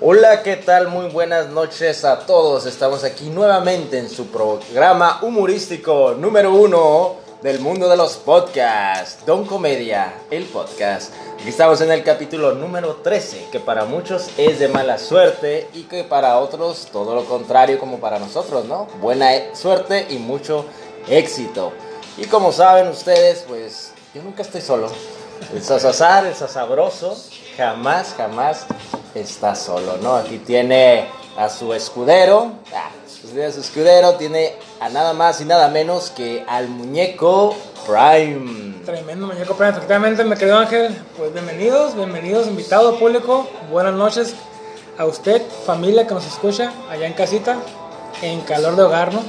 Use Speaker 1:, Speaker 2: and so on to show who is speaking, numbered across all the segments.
Speaker 1: Hola, ¿qué tal? Muy buenas noches a todos. Estamos aquí nuevamente en su programa humorístico número uno del mundo de los podcasts, Don Comedia, el podcast. Aquí estamos en el capítulo número 13, que para muchos es de mala suerte y que para otros todo lo contrario como para nosotros, ¿no? Buena suerte y mucho éxito. Y como saben ustedes, pues yo nunca estoy solo. El sasazar, el sasabroso, jamás, jamás está solo, ¿no? Aquí tiene a su escudero, ah, a su escudero, tiene a nada más y nada menos que al muñeco Prime.
Speaker 2: Tremendo muñeco Prime, efectivamente, mi querido Ángel, pues bienvenidos, bienvenidos, invitado público, buenas noches a usted, familia que nos escucha allá en casita, en calor de hogar, ¿no?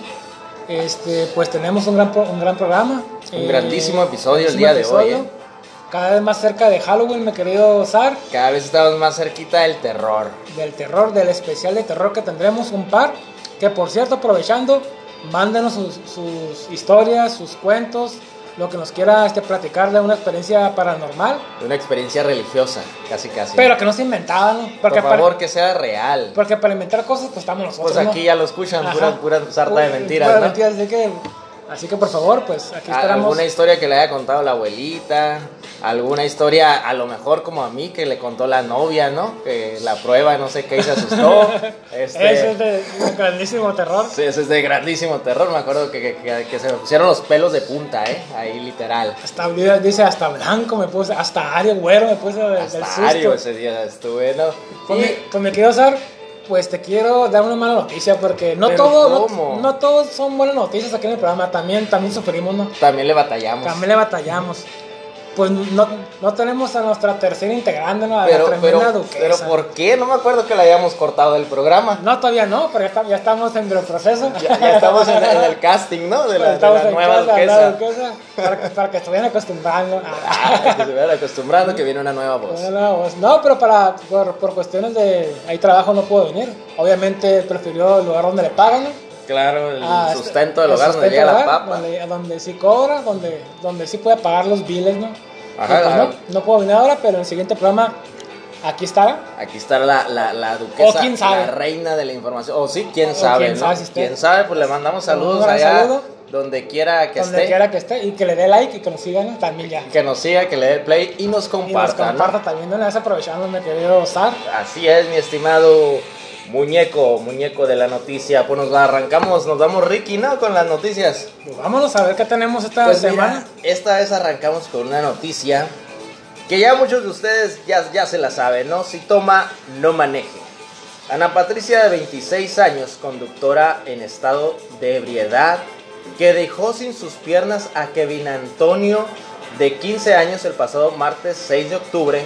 Speaker 2: Este, pues tenemos un gran, un gran programa.
Speaker 1: Un grandísimo episodio el día de hoy. ¿eh?
Speaker 2: Cada vez más cerca de Halloween, mi querido Zar.
Speaker 1: Cada vez estamos más cerquita del terror.
Speaker 2: Del terror, del especial de terror que tendremos un par. Que por cierto, aprovechando, mándenos sus, sus historias, sus cuentos, lo que nos quiera este, platicar de una experiencia paranormal.
Speaker 1: De una experiencia religiosa, casi casi.
Speaker 2: Pero que no se inventaba, ¿no?
Speaker 1: Porque Por favor, que sea real.
Speaker 2: Porque para inventar cosas, pues estamos nosotros.
Speaker 1: Pues aquí ya lo escuchan, pura, pura sarta de mentiras. Pura
Speaker 2: ¿no? mentiras, así que Así que por favor, pues aquí esperamos.
Speaker 1: Alguna historia que le haya contado la abuelita, alguna historia a lo mejor como a mí que le contó la novia, ¿no? Que la prueba, no sé qué, y se asustó.
Speaker 2: Este... Eso es de, grandísimo terror.
Speaker 1: Sí, eso es de grandísimo terror. Me acuerdo que, que, que, se me pusieron los pelos de punta, ¿eh? Ahí literal.
Speaker 2: Hasta, dice, hasta blanco me puse, hasta Ario güero me puse del,
Speaker 1: hasta susto. Ario ese día estuve, ¿no?
Speaker 2: Pues, me, pues me quiero usar pues te quiero dar una mala noticia porque no todos no, todos son buenas noticias aquí en el programa, también también sufrimos, ¿no?
Speaker 1: También le batallamos.
Speaker 2: También le batallamos pues no, no tenemos a nuestra tercera integrante, ¿no? A la tremenda duquesa.
Speaker 1: Pero ¿por qué? No me acuerdo que la hayamos cortado del programa.
Speaker 2: No, todavía no, pero ya, estamos en el proceso.
Speaker 1: Ya, estamos en, el casting, ¿no? De la, nueva duquesa.
Speaker 2: para, que, estuvieran acostumbrando.
Speaker 1: Ah, que estuvieran acostumbrando que viene una nueva voz.
Speaker 2: Una nueva voz. No, pero para, por, por cuestiones de... Hay trabajo no puedo venir. Obviamente prefirió el lugar donde le pagan, ¿no?
Speaker 1: Claro, el ah, sustento del hogar donde llega la papa.
Speaker 2: Donde, donde, sí cobra, donde, donde sí puede pagar los biles, ¿no? Ajá, pues no, no, puedo venir ahora, pero en el siguiente programa aquí estará.
Speaker 1: Aquí estará la, la, la duquesa,
Speaker 2: o quién sabe.
Speaker 1: la reina de la información. O sí, quién sabe, quién Sabe quién sabe, pues le mandamos saludos allá. Donde quiera que
Speaker 2: esté.
Speaker 1: Donde
Speaker 2: quiera que esté. Y que le dé like y que nos sigan también ya.
Speaker 1: Que nos siga, que le dé play y nos comparta.
Speaker 2: Y nos comparta también. No le vas aprovechando, mi querido Sar.
Speaker 1: Así es, mi estimado muñeco, muñeco de la noticia. Pues nos arrancamos, nos damos Ricky, ¿no? Con las noticias.
Speaker 2: Pues vámonos a ver qué tenemos esta pues semana.
Speaker 1: esta vez arrancamos con una noticia que ya muchos de ustedes ya, ya se la saben, ¿no? Si toma, no maneje. Ana Patricia, de 26 años, conductora en estado de ebriedad, que dejó sin sus piernas a Kevin Antonio, de 15 años, el pasado martes 6 de octubre.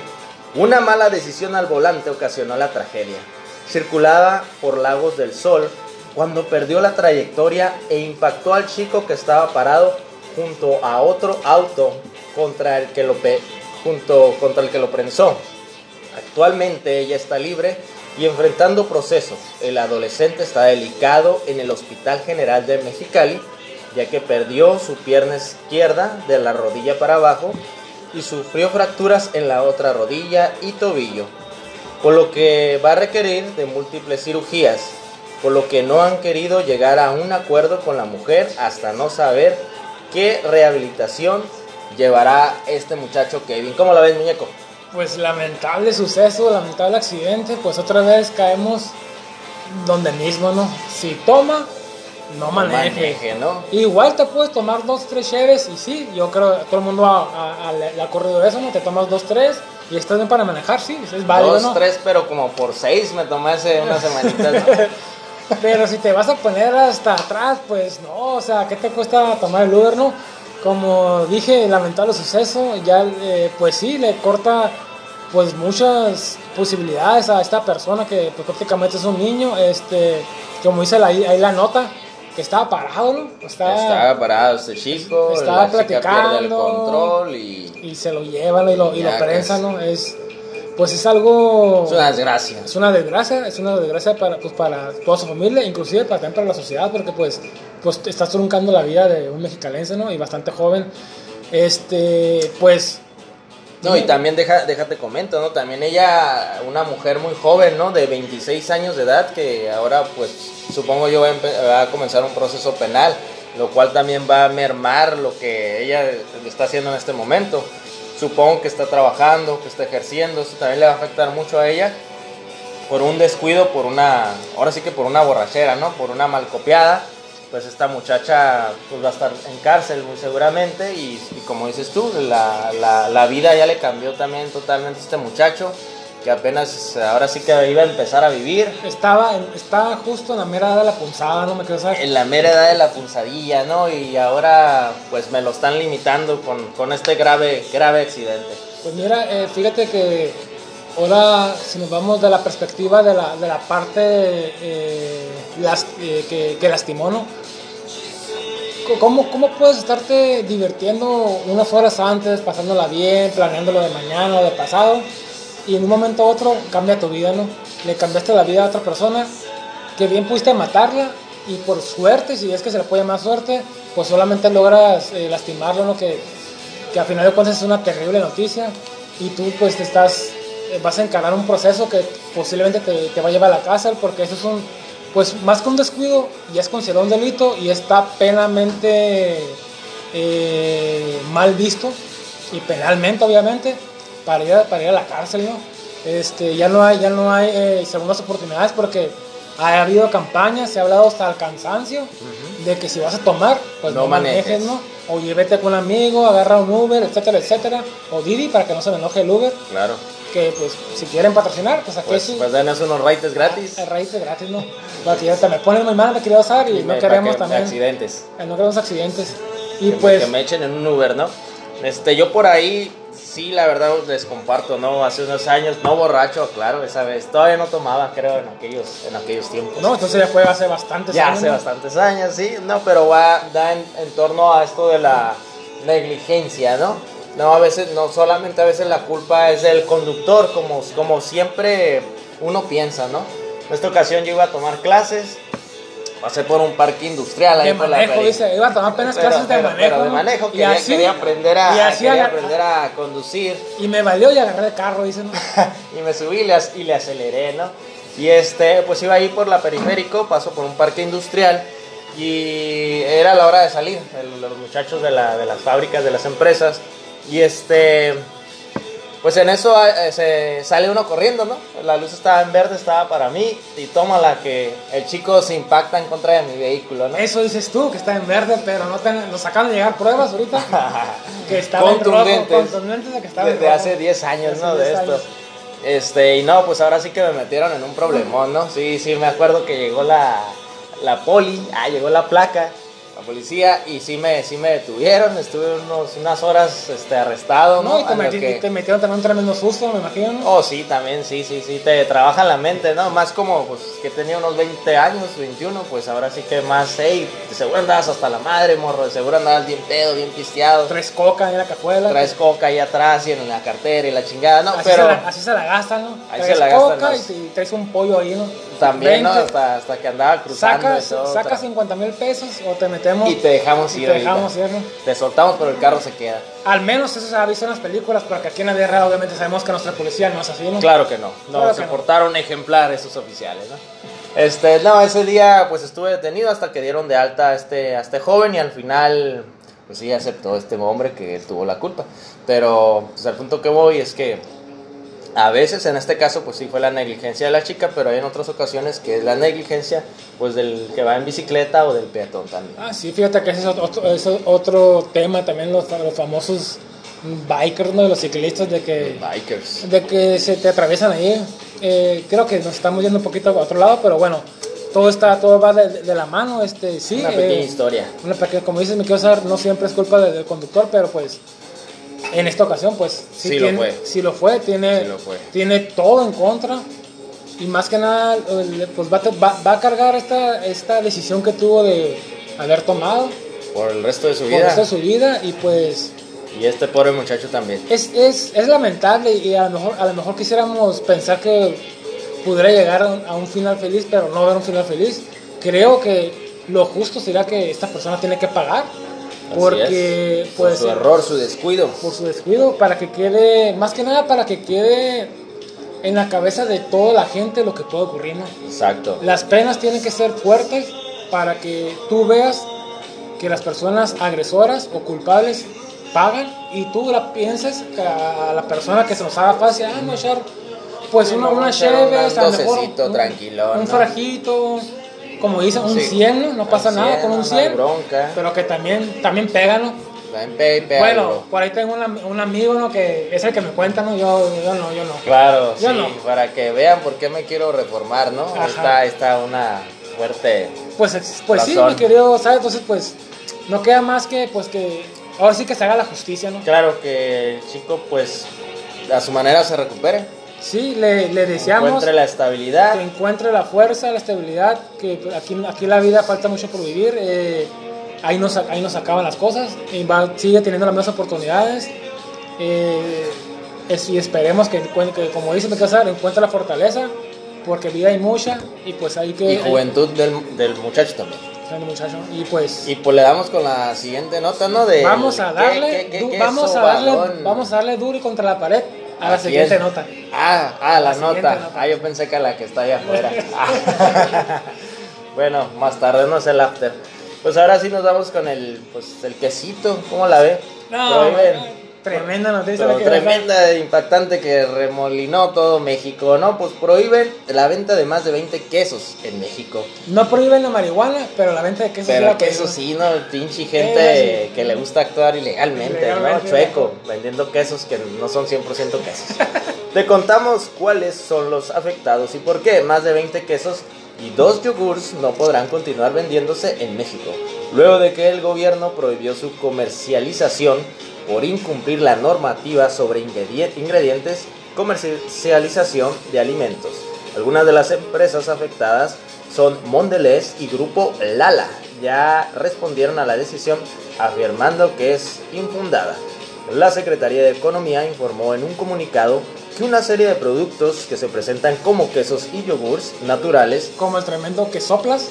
Speaker 1: Una mala decisión al volante ocasionó la tragedia circulaba por Lagos del Sol cuando perdió la trayectoria e impactó al chico que estaba parado junto a otro auto contra el que lo, junto, contra el que lo prensó. Actualmente ella está libre y enfrentando proceso. El adolescente está delicado en el Hospital General de Mexicali, ya que perdió su pierna izquierda de la rodilla para abajo y sufrió fracturas en la otra rodilla y tobillo por lo que va a requerir de múltiples cirugías, por lo que no han querido llegar a un acuerdo con la mujer hasta no saber qué rehabilitación llevará este muchacho Kevin. ¿Cómo la ves, muñeco?
Speaker 2: Pues lamentable suceso, lamentable accidente, pues otra vez caemos donde mismo, ¿no? Si toma, no, maneje.
Speaker 1: ¿no?
Speaker 2: Igual te puedes tomar dos, tres cheves y sí, yo creo que todo el mundo ha, le ha corrido eso, ¿no? Te tomas dos, tres y estás bien para manejar, sí, es válido,
Speaker 1: Dos, tres, pero como por seis me tomé hace unas semanitas,
Speaker 2: pero si te vas a poner hasta atrás, pues no, o sea, ¿qué te cuesta tomar el Uber, no? Como dije, lamentable suceso, ya, eh, pues sí, le corta pues muchas posibilidades a esta persona que pues, prácticamente es un niño, este, como dice ahí la nota, que estaba parado, ¿no?
Speaker 1: Estaba, parado este chico,
Speaker 2: estaba platicando
Speaker 1: el control y,
Speaker 2: y se lo llevan y lo, y lo prensan, ¿no? Es, pues es algo...
Speaker 1: Es una desgracia.
Speaker 2: Es una desgracia, es una desgracia para, pues, para toda su familia, inclusive para, también para la sociedad, porque pues, pues estás truncando la vida de un mexicalense, ¿no? Y bastante joven. Este, pues
Speaker 1: No, y también deja, déjate comento, ¿no? También ella, una mujer muy joven, ¿no? De 26 años de edad, que ahora, pues, supongo yo va a, va a comenzar un proceso penal, lo cual también va a mermar lo que ella está haciendo en este momento. Supongo que está trabajando, que está ejerciendo, eso también le va a afectar mucho a ella por un descuido, por una, ahora sí que por una borrachera, ¿no? Por una malcopiada, pues esta muchacha pues va a estar en cárcel muy seguramente y, y como dices tú, la, la, la vida ya le cambió también totalmente a este muchacho, que apenas ahora sí que iba a empezar a vivir
Speaker 2: Estaba, en- estaba justo en la mera edad de la punzada, no me saber.
Speaker 1: en la mera edad de la punzadilla, ¿no? Y ahora pues me lo están limitando con, con este grave, grave accidente.
Speaker 2: Pues mira, eh, fíjate que ahora si nos vamos de la perspectiva de la, de la parte eh, las- eh, que, que lastimó, ¿no? ¿Cómo, ¿Cómo puedes estarte divirtiendo unas horas antes, pasándola bien, planeándolo de mañana o de pasado, y en un momento u otro cambia tu vida, ¿no? Le cambiaste la vida a otra persona que bien pudiste matarla y por suerte, si es que se le puede llamar suerte, pues solamente logras eh, lastimarlo, ¿no? Que, que a final de cuentas es una terrible noticia y tú pues te estás, eh, vas a encarar un proceso que posiblemente te, te va a llevar a la cárcel porque eso es un, pues más que un descuido, ya es considerado un delito y está penalmente eh, mal visto y penalmente obviamente para ir, a, para ir a la cárcel, ¿no? Este, ya no hay, ya no hay eh, segundas oportunidades porque ha habido campañas, se ha hablado hasta el cansancio de que si vas a tomar, pues
Speaker 1: No
Speaker 2: no, manejes,
Speaker 1: manejes.
Speaker 2: ¿no? O llévete con un amigo, agarra un Uber, etcétera, etcétera. O Didi para que no se me enoje el Uber.
Speaker 1: Claro.
Speaker 2: Que pues si quieren patrocinar, pues aquí
Speaker 1: Pues,
Speaker 2: sí.
Speaker 1: pues denos unos raíces gratis.
Speaker 2: Es gratis, ¿no? Porque ya te me ponen muy mal, me quería usar y,
Speaker 1: Y
Speaker 2: no queremos
Speaker 1: que-
Speaker 2: también.
Speaker 1: accidentes.
Speaker 2: eh, No queremos accidentes. Y
Speaker 1: que,
Speaker 2: pues.
Speaker 1: me, que me echen en un Uber, ¿no? Este, yo por ahí, sí, la verdad les comparto, ¿no? Hace unos años, no borracho, claro, esa vez. Todavía no tomaba, creo, en aquellos, en aquellos tiempos.
Speaker 2: No, entonces ya fue hace bastantes
Speaker 1: ya
Speaker 2: años.
Speaker 1: hace
Speaker 2: ¿no?
Speaker 1: bastantes años, sí, no, pero va, da en, en torno a esto de la negligencia, ¿no? No, a veces, no solamente a veces la culpa es del conductor, como, como siempre uno piensa, ¿no? En esta ocasión yo iba a tomar clases, pasé por un parque industrial ahí
Speaker 2: De
Speaker 1: por la
Speaker 2: manejo, dice, iba a tomar apenas
Speaker 1: pero,
Speaker 2: clases de
Speaker 1: pero-
Speaker 2: manejo.
Speaker 1: pero de
Speaker 2: ¿no?
Speaker 1: manejo, quería,
Speaker 2: así-
Speaker 1: quería aprender a, quería aprender a conducir
Speaker 2: Y me valió y agarré el carro, dicen.
Speaker 1: y me subí y le, ac- y le aceleré, ¿no? Y este, pues iba ahí por la periférico, paso por un parque industrial y era la hora de salir, el- los muchachos de, la, de las fábricas, de las empresas, y este, pues en eso eh, se sale uno corriendo, ¿no? La luz estaba en verde, estaba para mí, y toma la que el chico se impacta en contra de mi vehículo, ¿no?
Speaker 2: Eso dices tú, que está en verde, pero no ten- nos acaban de llegar pruebas ahorita. que estaba en rojo,
Speaker 1: Contundentes.
Speaker 2: de que estaba
Speaker 1: de,
Speaker 2: en
Speaker 1: de
Speaker 2: rojo.
Speaker 1: hace 10 años,
Speaker 2: Hace
Speaker 1: ¿no? De
Speaker 2: 10
Speaker 1: esto.
Speaker 2: años.
Speaker 1: Este, y no, pues ahora sí que me metieron en un problemón, ¿no? Sí, sí, me acuerdo que llegó la, la poli, ah, llegó la placa, la policía, y sí me, sí me detuvieron, estuve unos, unas horas este, arrestado, ¿no?
Speaker 2: No, y te, metí-
Speaker 1: que-
Speaker 2: te metieron también un tremendo susto, me imagino. ¿no?
Speaker 1: Oh, sí, también, sí, sí, sí, te trabaja la mente, ¿no? Más como, pues, que tenía unos 20 años, 21, pues ahora sí que más, hey, seguro andabas hasta la madre, morro, de seguro andabas bien pedo, bien pisteado.
Speaker 2: Tres coca en la cajuela.
Speaker 1: Traes coca ahí atrás y en la cartera y la chingada, ¿no?
Speaker 2: así,
Speaker 1: Pero
Speaker 2: se la, así se la gastan, ¿no?
Speaker 1: Ahí
Speaker 2: traes
Speaker 1: se la gastan
Speaker 2: coca y, y traes un pollo ahí, ¿no?
Speaker 1: También, ¿no?
Speaker 2: 20,
Speaker 1: Hasta, hasta que andaba cruzando
Speaker 2: Sacas,
Speaker 1: y todo,
Speaker 2: sacas
Speaker 1: tra-
Speaker 2: 50 mil pesos o te metemos.
Speaker 1: y te dejamos
Speaker 2: y
Speaker 1: ir
Speaker 2: te
Speaker 1: ahorita.
Speaker 2: dejamos ir, ¿no?
Speaker 1: Te soltamos, pero el carro se queda.
Speaker 2: Al menos eso se ha visto en las películas, porque aquí en la real obviamente sabemos que nuestra policía no es así, ¿no?
Speaker 1: Claro que no. No,
Speaker 2: Claro
Speaker 1: se
Speaker 2: que no.
Speaker 1: portaron ejemplar esos oficiales, ¿no? Este, no, ese día pues estuve detenido hasta que dieron de alta a este, a este joven y al final pues sí aceptó este hombre que tuvo la culpa. Pero pues al punto que voy es que a veces en este caso pues sí fue la negligencia de la chica, pero hay en otras ocasiones que es la negligencia pues del que va en bicicleta o del peatón también.
Speaker 2: Ah, sí, fíjate que ese es otro, es otro tema también, los, los famosos bikers, ¿no? Los ciclistas, de que,
Speaker 1: Bikers.
Speaker 2: de que se te atraviesan ahí. Eh, creo que nos estamos yendo un poquito a otro lado, pero bueno, todo está, todo va de, de la mano, este, sí.
Speaker 1: Una pequeña
Speaker 2: eh,
Speaker 1: historia.
Speaker 2: una pequeña- como dices, mi saber, no siempre es culpa de- del conductor, pero pues en esta ocasión, pues sí,
Speaker 1: Sí lo fue.
Speaker 2: sí lo fue, tiene,
Speaker 1: Sí lo fue.
Speaker 2: tiene todo en contra. Y más que nada, pues va, va, va a cargar esta, esta decisión que tuvo de haber tomado
Speaker 1: Por el resto de su
Speaker 2: por
Speaker 1: vida.
Speaker 2: el resto de su vida. Y pues
Speaker 1: Y este pobre muchacho también.
Speaker 2: es, es, es lamentable y a lo, mejor, a lo mejor quisiéramos pensar que pudiera llegar a un, a un final feliz, pero no ver un final feliz. Creo que lo justo sería que esta persona tiene que pagar
Speaker 1: Así
Speaker 2: Porque,
Speaker 1: es. Por
Speaker 2: pues.
Speaker 1: su error, su descuido.
Speaker 2: Por su descuido, para que quede. Más que nada, para que quede en la cabeza de toda la gente lo que puede ocurrir, ¿no?
Speaker 1: Exacto.
Speaker 2: Las penas tienen que ser fuertes para que tú veas que las personas agresoras o culpables pagan y tú la pienses que a la persona que se nos haga fácil, ah, no echar pues
Speaker 1: Sí,
Speaker 2: una,
Speaker 1: no,
Speaker 2: una cheve,
Speaker 1: un docecito
Speaker 2: un-
Speaker 1: tranquilón,
Speaker 2: un
Speaker 1: ¿no?
Speaker 2: frajito, como dicen, un
Speaker 1: Sí.
Speaker 2: 100, ¿no? No pasa nada
Speaker 1: 100,
Speaker 2: con un
Speaker 1: no hay
Speaker 2: 100,
Speaker 1: bronca.
Speaker 2: pero que también, también ¿no?
Speaker 1: Pe-
Speaker 2: Bueno, por ahí tengo un, am- un amigo, ¿no? Que es el que me cuenta, ¿no? Yo, yo no, yo no.
Speaker 1: Claro,
Speaker 2: Yo
Speaker 1: sí,
Speaker 2: no.
Speaker 1: para que vean por qué me quiero reformar, ¿no?
Speaker 2: Ajá.
Speaker 1: Está, está una fuerte.
Speaker 2: Pues, pues sí, mi querido, ¿sabes? Entonces, pues, no queda más que, pues, que ahora sí que se haga la justicia, ¿no?
Speaker 1: Claro que el chico, pues, a su manera se recupere.
Speaker 2: Sí, le, le deseamos
Speaker 1: Encuentre la estabilidad.
Speaker 2: que encuentre la fuerza, la estabilidad, que aquí, aquí la vida falta mucho por vivir. eh, ahí, nos, ahí nos acaban las cosas, y va, sigue teniendo las mismas oportunidades. eh, es- y esperemos que, encuentre- que, como dice mi casa, encuentre la fortaleza, porque vida hay mucha, y pues hay que...
Speaker 1: Y juventud del, del muchacho también.
Speaker 2: hay- hay muchacho, y pues...
Speaker 1: Y pues le damos con la siguiente nota, ¿no? De
Speaker 2: Vamos a darle,
Speaker 1: ¿qué- qué- qué
Speaker 2: vamos, a darle vamos a darle duro y contra la pared a la
Speaker 1: Así
Speaker 2: siguiente
Speaker 1: es.
Speaker 2: nota.
Speaker 1: Ah, ah, la,
Speaker 2: La
Speaker 1: nota.
Speaker 2: nota.
Speaker 1: Ah, yo pensé que la que está allá afuera. bueno, más tarde no es el after. Pues ahora sí nos vamos con el, pues, el quesito. ¿Cómo la ve?
Speaker 2: No, tremenda noticia.
Speaker 1: Pero
Speaker 2: que
Speaker 1: tremenda, e impactante que remolinó todo México, ¿no? Pues prohíben la venta de más de 20 quesos en México.
Speaker 2: No prohíben la marihuana, pero la venta de quesos sí
Speaker 1: Pero
Speaker 2: la
Speaker 1: quesos sí, ¿no? Pinche gente que le gusta actuar ilegalmente,
Speaker 2: Ilegalmente,
Speaker 1: ¿no? Chueco, vendiendo quesos que no son 100% quesos. Te contamos cuáles son los afectados y por qué más de 20 quesos y dos yogurts no podrán continuar vendiéndose en México, luego de que el gobierno prohibió su comercialización por incumplir la normativa sobre ingredie- ingredientes, comercialización de alimentos. Algunas de las empresas afectadas son Mondelez y Grupo Lala. Ya respondieron a la decisión afirmando que es infundada. La Secretaría de Economía informó en un comunicado que una serie de productos que se presentan como quesos y yogurts naturales,
Speaker 2: Como el tremendo que soplas.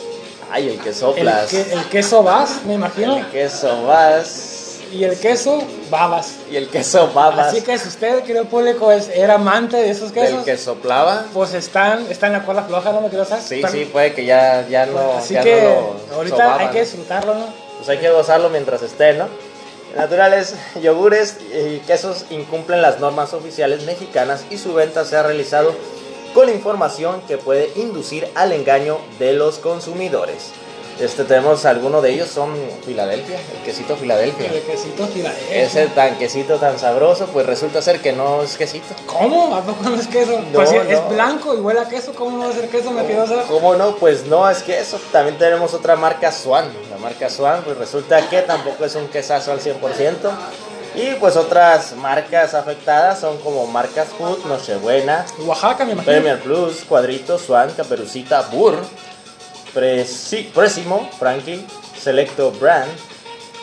Speaker 1: ay, el que
Speaker 2: El,
Speaker 1: soplas,
Speaker 2: que- el queso vas, me imagino.
Speaker 1: el queso vas
Speaker 2: Y el queso babas.
Speaker 1: y el queso babas,
Speaker 2: Así que si usted, querido público, es, era amante de esos quesos,
Speaker 1: que soplaba.
Speaker 2: pues están, están en la cuerda floja, no me quiero saber.
Speaker 1: Sí,
Speaker 2: Pero-
Speaker 1: sí, puede que ya, ya no,
Speaker 2: Así
Speaker 1: ya
Speaker 2: que
Speaker 1: no lo
Speaker 2: ahorita
Speaker 1: sobaban.
Speaker 2: hay que disfrutarlo, ¿no?
Speaker 1: Pues hay que gozarlo mientras esté, ¿no? Naturales, yogures y quesos incumplen las normas oficiales mexicanas y su venta se ha realizado con información que puede inducir al engaño de los consumidores. Este tenemos algunos de ellos son Filadelfia, el quesito Filadelfia.
Speaker 2: El quesito Filadelfia.
Speaker 1: Ese tan quesito tan sabroso, pues resulta ser que no es quesito.
Speaker 2: ¿Cómo? ¿A poco no es queso?
Speaker 1: No,
Speaker 2: pues si
Speaker 1: no.
Speaker 2: es blanco y huele a queso, ¿cómo no va a ser queso? Me saber.
Speaker 1: ¿Cómo no? Pues no es queso. También tenemos otra marca Swan. La marca Swan, pues resulta que tampoco es un quesazo al 100%. Y pues otras marcas afectadas son como Marcas Food, Nochebuena,
Speaker 2: Oaxaca, me imagino.
Speaker 1: Premier Plus, Cuadrito, Swan, Caperucita, Burr, Présimo, Frankie, Selecto Brand,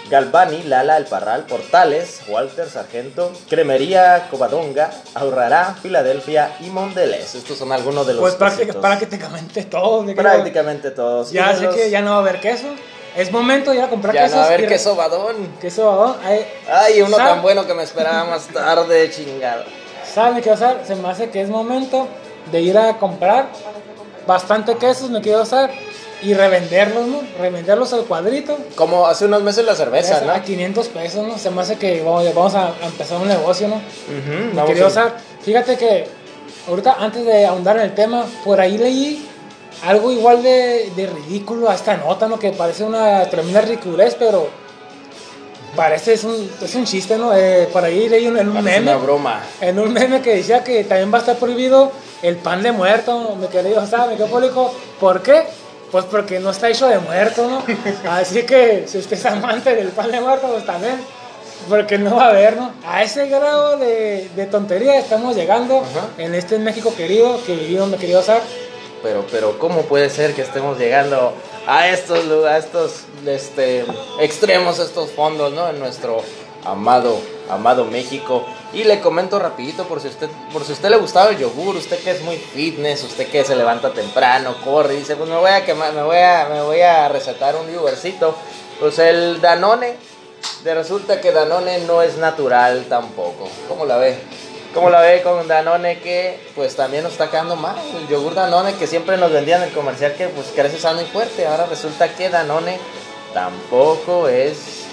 Speaker 1: Galvani, Lala, El Parral, Portales, Walter, Sargento, Cremería, Covadonga, Ahorrará, Filadelfia y Mondelez. Estos son algunos de los
Speaker 2: Pues prácticamente todo. me quiero-
Speaker 1: Prácticamente todos.
Speaker 2: Ya sé
Speaker 1: los-
Speaker 2: que ya no va a haber queso. Es momento ya de comprar
Speaker 1: Ya
Speaker 2: quesos.
Speaker 1: no, a ver
Speaker 2: y-
Speaker 1: qué sobadón.
Speaker 2: Queso, babón. Ay,
Speaker 1: Ay, uno
Speaker 2: ¿sabe-
Speaker 1: tan bueno que me esperaba más tarde, chingado.
Speaker 2: ¿Sabe qué usar? Se me hace que es momento de ir a comprar bastante quesos, me quiero usar, y revenderlos, ¿no? Revenderlos al cuadrito.
Speaker 1: Como hace unos meses la cerveza, ¿no?
Speaker 2: A 500 pesos, ¿no? Se me hace que vamos, vamos a, empezar un negocio, ¿no? Querido
Speaker 1: a-
Speaker 2: Osar, fíjate que ahorita antes de ahondar en el tema, por ahí leí algo igual de, de ridículo a esta nota, ¿no? Que parece una tremenda ridiculez, pero parece es un, es un chiste, ¿no? Eh, por ahí leí un, en un
Speaker 1: Parece
Speaker 2: meme,
Speaker 1: una broma.
Speaker 2: en un meme que decía que también va a estar prohibido el pan de muerto, mi querido Osar, mi querido público. ¿Por qué? Pues porque no está hecho de muerto, ¿no? Así que si usted es amante del pan de muerto, pues también porque no va a haber, ¿no? A ese grado de, de tontería estamos llegando
Speaker 1: Ajá.
Speaker 2: en este México querido que vivimos, mi querido Osar.
Speaker 1: Pero, pero, ¿cómo puede ser que estemos llegando a estos, lu- a estos este, extremos, estos fondos, ¿no? En nuestro amado, amado México. Y le comento rapidito por si usted, por si usted le gustaba el yogur, usted que es muy fitness, usted que se levanta temprano, corre dice, pues me voy a quemar, me voy a, me voy a recetar un yogurcito. Pues el Danone de resulta que Danone no es natural tampoco. ¿Cómo la ve? ¿Cómo la ve con Danone que pues también nos está quedando mal? El yogur Danone que siempre nos vendían en el comercial que pues crece sano y fuerte. Ahora resulta que Danone tampoco es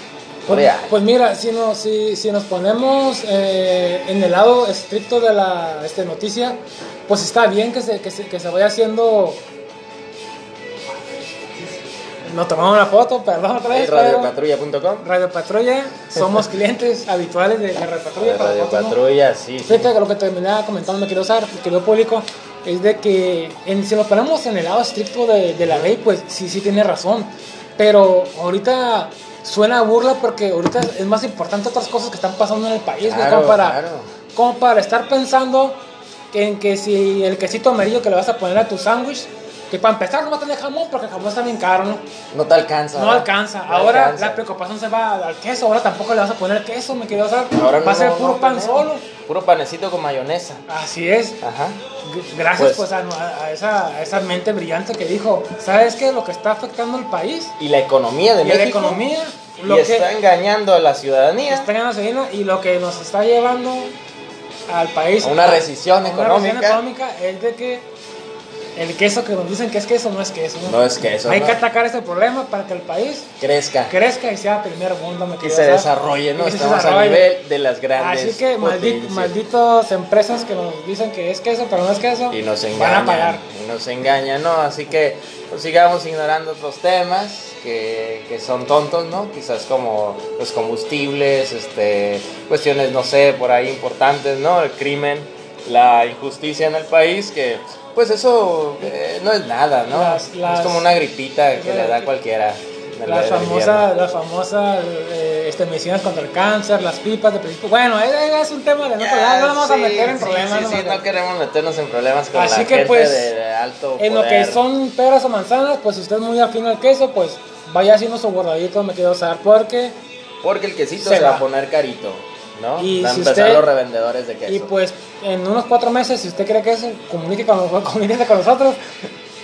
Speaker 2: Pues, pues mira, si nos, si, si nos ponemos eh, en el lado estricto de la este, noticia, pues está bien que se, que se, que se vaya haciendo... Nos tomamos una foto, perdón otra vez,
Speaker 1: Radiopatrulla.com.
Speaker 2: Radio Patrulla, somos clientes habituales de, de Radio Patrulla.
Speaker 1: Radio
Speaker 2: ¿no?
Speaker 1: Patrulla, sí. sí.
Speaker 2: Fíjate que lo que terminaba comentando, me quiero usar, querido público, es de que en- si nos ponemos en el lado estricto de, de la ley, pues sí, sí tiene razón. Pero ahorita suena a burla porque ahorita es más importante otras cosas que están pasando en el país,
Speaker 1: Claro,
Speaker 2: como, para,
Speaker 1: claro.
Speaker 2: como para estar pensando que en que si el quesito amarillo que le vas a poner a tu sándwich, que para empezar no va a tener jamón porque el jamón está bien caro, ¿no?
Speaker 1: No te alcanza.
Speaker 2: No
Speaker 1: ¿verdad?
Speaker 2: alcanza.
Speaker 1: No
Speaker 2: Ahora
Speaker 1: alcanza.
Speaker 2: la preocupación se va al queso, ahora tampoco le vas a poner queso, me quiero usar.
Speaker 1: Ahora
Speaker 2: va a ser puro
Speaker 1: no
Speaker 2: pan solo.
Speaker 1: Puro panecito con mayonesa.
Speaker 2: Así es.
Speaker 1: Ajá.
Speaker 2: Gracias
Speaker 1: Pues-
Speaker 2: pues, a, a esa, a esa mente brillante que dijo, ¿sabes qué? Lo que está afectando al país
Speaker 1: Y la economía de
Speaker 2: y a
Speaker 1: México.
Speaker 2: la economía,
Speaker 1: Y
Speaker 2: lo que
Speaker 1: está engañando a la ciudadanía.
Speaker 2: está ganando gasolina y lo que nos está llevando al país
Speaker 1: A una recesión
Speaker 2: a una recesión económica es de que el queso que nos dicen que es queso no es queso.
Speaker 1: No es queso,
Speaker 2: Hay
Speaker 1: ¿no?
Speaker 2: que atacar ese problema para que el país
Speaker 1: Crezca.
Speaker 2: crezca y sea primer mundo. me
Speaker 1: Y se desarrolle, ¿no?
Speaker 2: Y
Speaker 1: Estamos a nivel de las grandes.
Speaker 2: Así que malditos empresas que nos dicen que es queso, pero no es queso,
Speaker 1: Y nos
Speaker 2: van
Speaker 1: engañan.
Speaker 2: a pagar.
Speaker 1: Y nos engañan, ¿no? Así que pues, sigamos ignorando otros temas que, que son tontos, ¿no? Quizás como los combustibles, este, cuestiones, no sé, por ahí importantes, ¿no? El crimen, la injusticia en el país, que pues eso eh, no es nada, ¿no?
Speaker 2: Las- las-
Speaker 1: es como una gripita que le da a cualquiera.
Speaker 2: La famosa, la famosa eh, este, medicinas contra el cáncer, las pipas de principio. Bueno, eh, es un tema de no
Speaker 1: Ya,
Speaker 2: no vamos a meter en
Speaker 1: sí,
Speaker 2: problemas.
Speaker 1: Sí,
Speaker 2: no
Speaker 1: sí, queremos meternos en problemas con
Speaker 2: Así
Speaker 1: la
Speaker 2: que,
Speaker 1: gente
Speaker 2: pues,
Speaker 1: de, alto
Speaker 2: En lo que son peras o manzanas, pues si usted es muy afín al queso, pues vaya haciendo su guardadito, me quiero usar, porque
Speaker 1: Porque el quesito
Speaker 2: Se
Speaker 1: se, va
Speaker 2: va.
Speaker 1: a poner carito, ¿no?
Speaker 2: Y si
Speaker 1: empezar
Speaker 2: usted-
Speaker 1: los revendedores de queso.
Speaker 2: Y pues en unos cuatro meses, si usted cree que eso, comunique con, comuníquese con nosotros.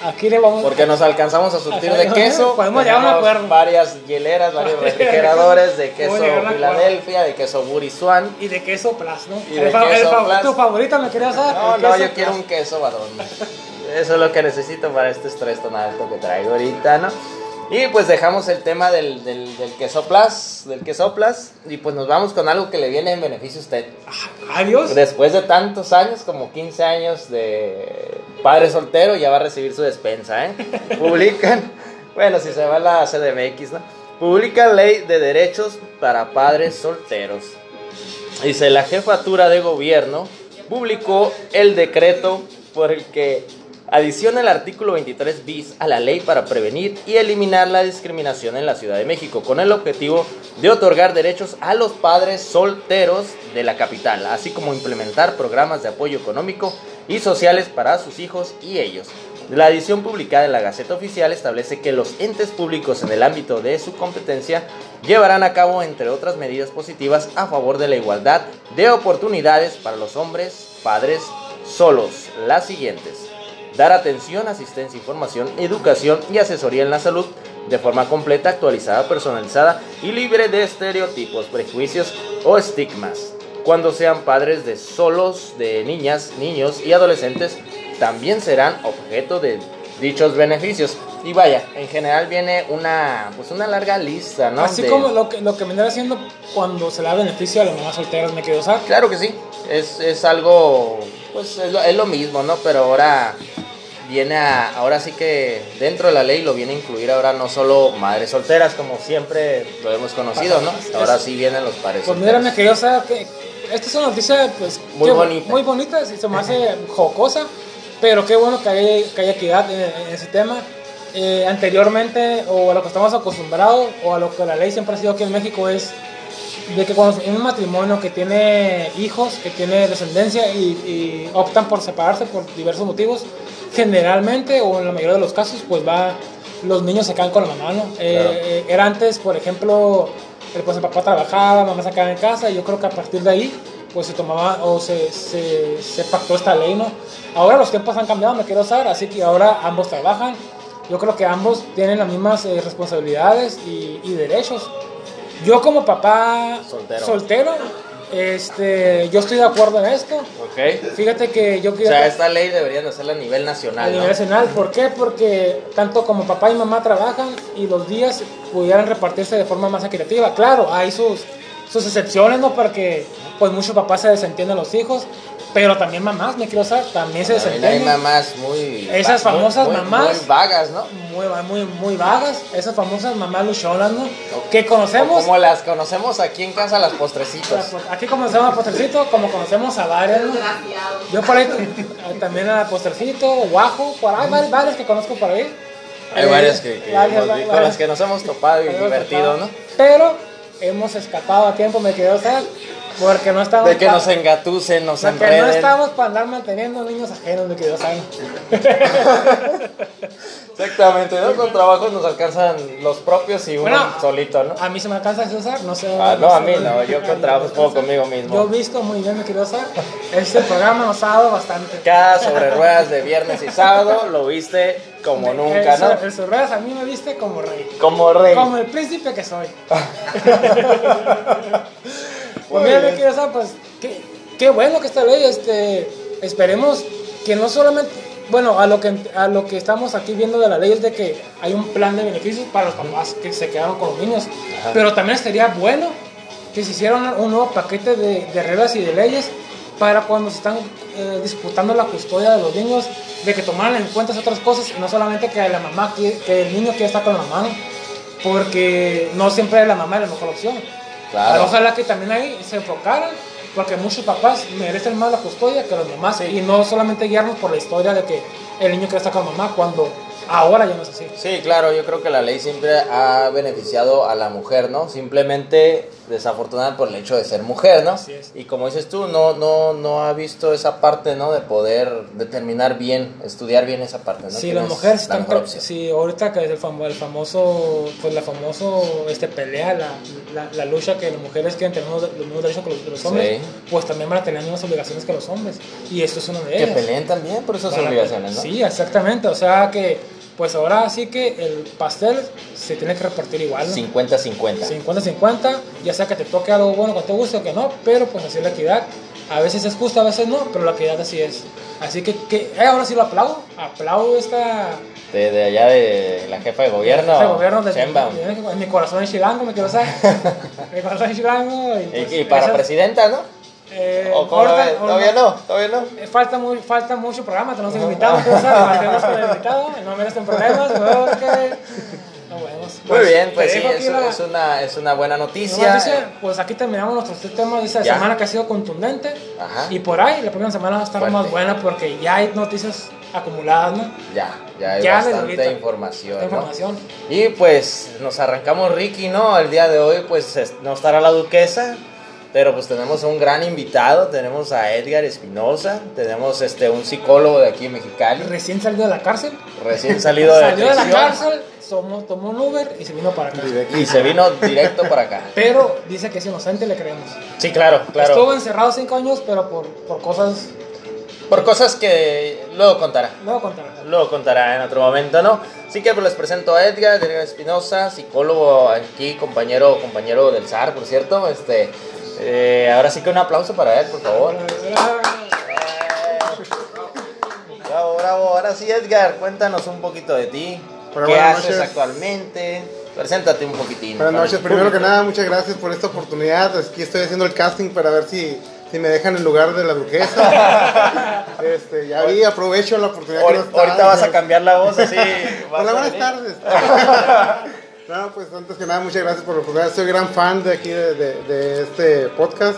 Speaker 2: Aquí le vamos
Speaker 1: Porque nos alcanzamos a surtir de queso.
Speaker 2: podemos llegar a un acuerdo.
Speaker 1: varias hieleras, varios refrigeradores de queso. Filadelfia, de queso Buriswan.
Speaker 2: Y de queso plus, ¿no?
Speaker 1: Y de
Speaker 2: el
Speaker 1: queso plus.
Speaker 2: Tu favorito me quería saber.
Speaker 1: No, no, yo quiero un queso badón. Eso es lo que necesito para este estrés tan alto que traigo ahorita, ¿no? Y pues dejamos el tema del, del, del queso plus, del queso plus, y pues nos vamos con algo que le viene en beneficio a usted.
Speaker 2: Adiós.
Speaker 1: Después de tantos años, como 15 años de padre soltero, ya va a recibir su despensa, ¿eh? Publican, bueno, si se va a la CDMX, ¿no? Publica ley de derechos para padres solteros. Dice, la jefatura de gobierno publicó el decreto por el que adiciona el artículo 23 bis a la ley para prevenir y eliminar la discriminación en la Ciudad de México, con el objetivo de otorgar derechos a los padres solteros de la capital, así como implementar programas de apoyo económico y sociales para sus hijos y ellos. La edición publicada en la Gaceta Oficial establece que los entes públicos en el ámbito de su competencia llevarán a cabo, entre otras medidas positivas, a favor de la igualdad de oportunidades para los hombres padres solos. Las siguientes. Dar atención, asistencia, información, educación y asesoría en la salud de forma completa, actualizada, personalizada y libre de estereotipos, prejuicios o estigmas. Cuando sean padres de solos, de niñas, niños y adolescentes, también serán objeto de dichos beneficios. Y vaya, en general viene una, pues una larga lista, ¿no?
Speaker 2: Así
Speaker 1: De-
Speaker 2: como lo que, lo que vendrá haciendo cuando se le da beneficio a las mamás solteras, me quiero usar.
Speaker 1: Claro que sí, es, es algo, pues es lo, es lo mismo, ¿no? Pero ahora viene a, ahora sí que dentro de la ley lo viene a incluir ahora no solo madres solteras, como siempre lo hemos conocido, ¿no? Ahora sí vienen los padres
Speaker 2: Pues mira, me quería saber que esta es una noticia pues
Speaker 1: Muy bonita.
Speaker 2: muy bonita, se me hace jocosa, pero qué bueno que haya, que haya equidad en, en ese tema. Eh, anteriormente, o a lo que estamos acostumbrados, o a lo que la ley siempre ha sido aquí en México, es de que cuando en un matrimonio que tiene hijos, que tiene descendencia y, y optan por separarse por diversos motivos, generalmente, o en la mayoría de los casos, pues va, los niños se quedan con la mamá, ¿no? Eh,
Speaker 1: Claro.
Speaker 2: eh, era antes, por ejemplo, el, pues el papá trabajaba, mamá se quedaba en casa, y yo creo que a partir de ahí, pues se tomaba o se, se, se pactó esta ley, ¿no? Ahora los tiempos han cambiado, me quiero saber, así que ahora ambos trabajan. Yo creo que ambos tienen las mismas eh, responsabilidades y, y derechos. Yo como papá
Speaker 1: Soltero.
Speaker 2: soltero, este, yo estoy de acuerdo en esto.
Speaker 1: Ok.
Speaker 2: Fíjate que yo
Speaker 1: O
Speaker 2: quiero
Speaker 1: sea, esta ley deberían de hacerla a nivel
Speaker 2: a
Speaker 1: nacional,
Speaker 2: nivel
Speaker 1: ¿no?
Speaker 2: nacional. ¿Por qué? Porque tanto como papá y mamá trabajan y los días pudieran repartirse de forma más equitativa. Claro, hay sus, sus excepciones, ¿no? Porque pues muchos papás se desentienden a los hijos, pero también mamás, me quiero usar, también se
Speaker 1: También hay mamás muy...
Speaker 2: Esas famosas
Speaker 1: muy-
Speaker 2: mamás.
Speaker 1: Muy vagas, ¿no?
Speaker 2: Muy, muy, muy vagas, esas famosas mamás luchonas, ¿no? Que conocemos.
Speaker 1: O como las conocemos aquí en casa, las postrecitos.
Speaker 2: Aquí conocemos a Postrecito, como conocemos a varias, ¿no? Yo por ahí también a Postrecito, Guajo, por ahí, varias, varias que conozco por ahí.
Speaker 1: Hay
Speaker 2: Eh,
Speaker 1: varias que, que
Speaker 2: varias,
Speaker 1: hemos-
Speaker 2: varias,
Speaker 1: con las que nos hemos topado y divertido. ¿no?
Speaker 2: Pero hemos escapado a tiempo, me quedó usar, porque no estamos...
Speaker 1: De que nos engatusen, nos
Speaker 2: porque no
Speaker 1: enreden.
Speaker 2: estamos para andar manteniendo niños ajenos, me quedó usar.
Speaker 1: Exactamente, ¿no? Con trabajos nos alcanzan los propios y uno solito, ¿no?
Speaker 2: A mí se me alcanza a usar, no sé.
Speaker 1: Ah, no, a mí no, yo con trabajos puedo conmigo mismo.
Speaker 2: Yo he visto muy bien, me quiero usar. Este programa nos ha dado bastante.
Speaker 1: Cada sobre ruedas de viernes y sábado lo viste como nunca,
Speaker 2: El,
Speaker 1: ¿no?
Speaker 2: el Surreas a mí me viste como rey.
Speaker 1: Como rey.
Speaker 2: Como el príncipe que soy. Pues mira, pues, qué, qué bueno que esta ley, este, esperemos que no solamente, bueno, a lo que, a lo que estamos aquí viendo de la ley es de que hay un plan de beneficios para los papás que se quedaron con los niños, pero también estaría bueno que se hiciera un, un nuevo paquete de, de reglas y de leyes para cuando se están eh, disputando la custodia de los niños, de que tomaran en cuenta otras cosas, y no solamente que la mamá, que el niño quiere estar con la mamá, porque no siempre la mamá es la mejor opción. Ojalá que también ahí se enfocaran, porque muchos papás merecen más la custodia que los mamás, y no solamente guiarnos por la historia de que el niño quiere estar con mamá cuando ahora ya no es así.
Speaker 1: Sí, claro, yo creo que la ley siempre ha beneficiado a la mujer, ¿no? Simplemente desafortunada por el hecho de ser mujer, ¿no?
Speaker 2: Así es.
Speaker 1: Y como dices tú, no, no, no ha visto esa parte, ¿no? De poder determinar bien, estudiar bien esa parte, ¿no? Que
Speaker 2: las
Speaker 1: no
Speaker 2: mujeres
Speaker 1: la
Speaker 2: están,
Speaker 1: opción.
Speaker 2: si ahorita que es el, famo- el famoso, pues la famoso, este pelea, la, la, la lucha que las mujeres quieren tener los, mismos derechos que los, que los hombres,
Speaker 1: Sí.
Speaker 2: pues también van a tener las mismas obligaciones que los hombres, y esto es una de
Speaker 1: Que
Speaker 2: ellas.
Speaker 1: peleen también por esas obligaciones, ¿no?
Speaker 2: Sí, exactamente. O sea que, pues ahora sí que el pastel se tiene que repartir igual, ¿no?
Speaker 1: 50-50.
Speaker 2: 50-50, ya sea que te toque algo bueno que te guste o que no, pero pues así es la equidad. A veces es justo, a veces no, pero la equidad así es. Así que, que eh, ahora sí lo aplaudo. Aplaudo esta.
Speaker 1: De, de allá de la jefa de gobierno,
Speaker 2: gobierno de,
Speaker 1: Sheinbaum.
Speaker 2: de- en mi corazón es chilango, me quiero saber. mi corazón es chilango. Y, pues,
Speaker 1: Y, y para
Speaker 2: esa-
Speaker 1: presidenta, ¿no?
Speaker 2: Eh,
Speaker 1: ¿O? ¿Todavía no? ¿Todavía no?
Speaker 2: Eh, Falta, muy, falta mucho programa, tenemos invitados, tenemos con el invitado, no merecen problemas, porque no podemos.
Speaker 1: Muy bien, pues sí, es,
Speaker 2: la-
Speaker 1: es una, es una buena noticia.
Speaker 2: noticia, pues aquí terminamos nuestros tres temas de esta semana que ha sido contundente.
Speaker 1: Ajá.
Speaker 2: Y por ahí, la próxima semana va a estar
Speaker 1: Fuerte.
Speaker 2: más buena porque ya hay noticias acumuladas, ¿no?
Speaker 1: Ya, ya hay
Speaker 2: Ya
Speaker 1: bastante información, ¿no?
Speaker 2: información.
Speaker 1: Y pues nos arrancamos Ricky, ¿no? El día de hoy pues es- no estará la duquesa, pero pues tenemos un gran invitado, tenemos a Edgar Espinosa, tenemos este un psicólogo de aquí en Mexicali,
Speaker 2: Recién salió de la cárcel.
Speaker 1: recién salido de
Speaker 2: salió de la cárcel, tomó, tomó un Uber y se vino para acá.
Speaker 1: y se vino directo para acá.
Speaker 2: Pero dice que es inocente le creemos.
Speaker 1: Sí, claro, claro.
Speaker 2: Estuvo encerrado cinco años, pero por, por cosas.
Speaker 1: Por cosas que luego contará.
Speaker 2: Luego contará.
Speaker 1: Luego contará en otro momento, ¿no? Así que pues les presento a Edgar, Edgar Espinosa, psicólogo aquí, compañero, compañero del SAR, por cierto. Este, eh, ahora sí que un aplauso para él, por favor. Bravo, bravo. Ahora sí, Edgar, cuéntanos un poquito de ti.
Speaker 3: Hola,
Speaker 1: ¿Qué haces
Speaker 3: noches.
Speaker 1: actualmente? Preséntate un poquitín.
Speaker 3: Buenas noches, primero que nada, muchas gracias por esta oportunidad. Aquí estoy haciendo el casting para ver si, si me dejan el lugar de la duquesa. Este, ya vi, aprovecho la oportunidad que
Speaker 1: Ahor-
Speaker 3: nos está
Speaker 1: Ahorita vas a cambiar la voz así.
Speaker 3: Hola, buenas tardes. No, pues antes que nada, muchas gracias por la oportunidad. Soy gran fan de aquí, de, de- de este podcast.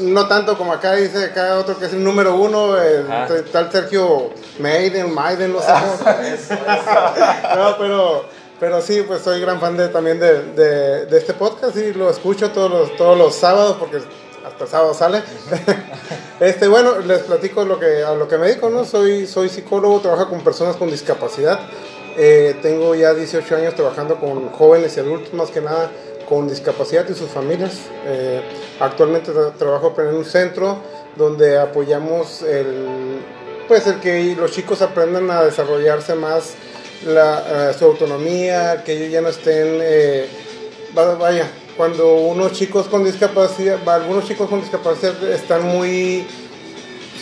Speaker 3: No tanto como acá dice acá otro que es el número uno, el
Speaker 1: Ajá.
Speaker 3: tal Sergio Maiden, Maiden, no sé cómo. no, pero, pero sí, pues soy gran fan de, también de, de, de este podcast y lo escucho todos los, todos los sábados porque hasta el sábado sale. este, bueno, les platico lo que, a lo que me dedico, ¿no? Soy, soy psicólogo, trabajo con personas con discapacidad. Eh, tengo ya 18 años trabajando con jóvenes y adultos, más que nada con discapacidad y sus familias. Eh, actualmente tra- trabajo en un centro donde apoyamos el, pues el que los chicos aprendan a desarrollarse más la, eh, su autonomía, que ellos ya no estén, eh, va- vaya, cuando unos chicos con discapacidad, algunos chicos con discapacidad están muy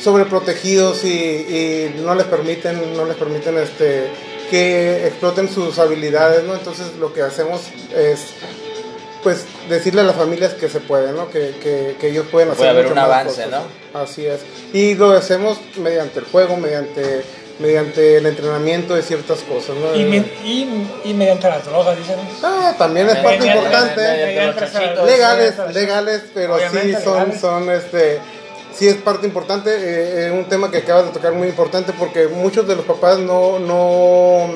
Speaker 3: sobreprotegidos y, y no les permiten, no les permiten este, que exploten sus habilidades, ¿no? Entonces lo que hacemos es pues decirle a las familias que se puede, ¿no? Que, que, que ellos pueden hacer.
Speaker 1: Puede haber
Speaker 3: mucho
Speaker 1: un
Speaker 3: más
Speaker 1: avance,
Speaker 3: cosas.
Speaker 1: ¿no?
Speaker 3: Así es. Y lo hacemos mediante el juego, mediante, mediante el entrenamiento de ciertas cosas, ¿no?
Speaker 2: Y, me- y, y mediante las drogas, dicen.
Speaker 3: Ah, también es parte importante. legales, legales, pero sí son,
Speaker 2: legales.
Speaker 3: son este, sí es parte importante, eh, eh, un tema que acabas de tocar muy importante porque muchos de los papás no, no,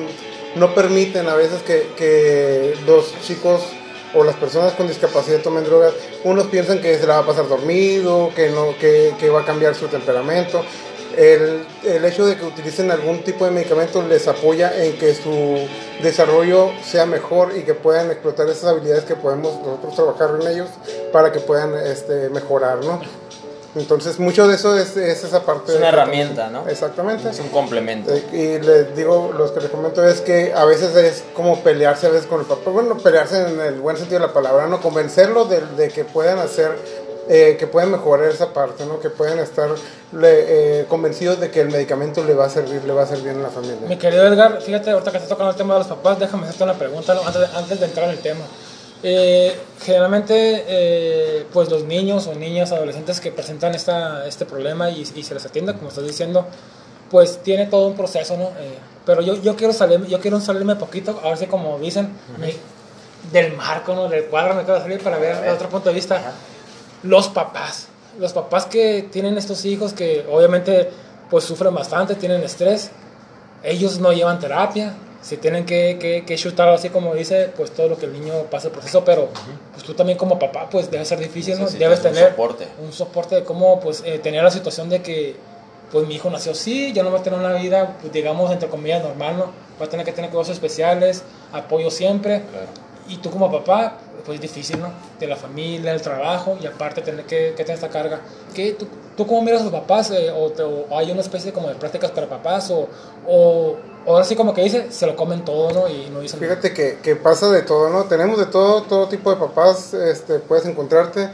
Speaker 3: no permiten a veces que, que los chicos o las personas con discapacidad tomen drogas. Unos piensan que se la va a pasar dormido, que no, que, que va a cambiar su temperamento. El, el hecho de que utilicen algún tipo de medicamento les apoya en que su desarrollo sea mejor y que puedan explotar esas habilidades que podemos nosotros trabajar en ellos para que puedan este, mejorar, ¿no? Entonces, mucho de eso es, es esa parte.
Speaker 1: Es una
Speaker 3: de-
Speaker 1: herramienta, ¿no?
Speaker 3: Exactamente.
Speaker 1: Es un complemento.
Speaker 3: Eh, Y les digo, los que les comento es que a veces es como pelearse a veces con el papá. Bueno, pelearse en el buen sentido de la palabra, ¿no? Convencerlo de, de que puedan hacer, eh, que pueden mejorar esa parte, ¿no? Que pueden estar le- eh, convencidos de que el medicamento le va a servir, le va a servir en la familia.
Speaker 2: Mi querido Edgar, fíjate, ahorita que estás tocando el tema de los papás, déjame hacerte una pregunta antes, de, antes de entrar en el tema. Eh, generalmente, eh, pues los niños o niñas, adolescentes que presentan esta, este problema y, y se les atiende, como estás diciendo, pues tiene todo un proceso, ¿no? Eh, pero yo, yo quiero salir, yo quiero salirme poquito, a ver si como dicen, me- del marco, ¿no? Del cuadro me quiero salir para ver el otro punto de vista.
Speaker 1: Ajá.
Speaker 2: Los papás, los papás que tienen estos hijos que obviamente pues sufren bastante, tienen estrés, ellos no llevan terapia, si tienen que, que, que chutar así como dice, pues todo lo que el niño pasa el proceso, pero pues tú también como papá pues debe ser difícil, ¿no? Debes
Speaker 1: es un
Speaker 2: tener
Speaker 1: soporte.
Speaker 2: un soporte de cómo pues eh, tener la situación de que pues mi hijo nació así, ya no va a tener una vida, pues, digamos, entre comillas, normal, ¿no? Va a tener que tener cuidados especiales, apoyo siempre.
Speaker 1: Claro.
Speaker 2: Y tú como papá, pues es difícil, ¿no? De la familia, el trabajo y aparte tener que, que tener esta carga. ¿Qué, tú, ¿Tú cómo miras a los papás? eh, o, te- o hay una especie como de prácticas para papás? O, o ahora sí como que dice, se lo comen todo, ¿no? Y no dicen.
Speaker 3: Fíjate que, que pasa de todo, ¿no? Tenemos de todo, todo tipo de papás, este, puedes encontrarte.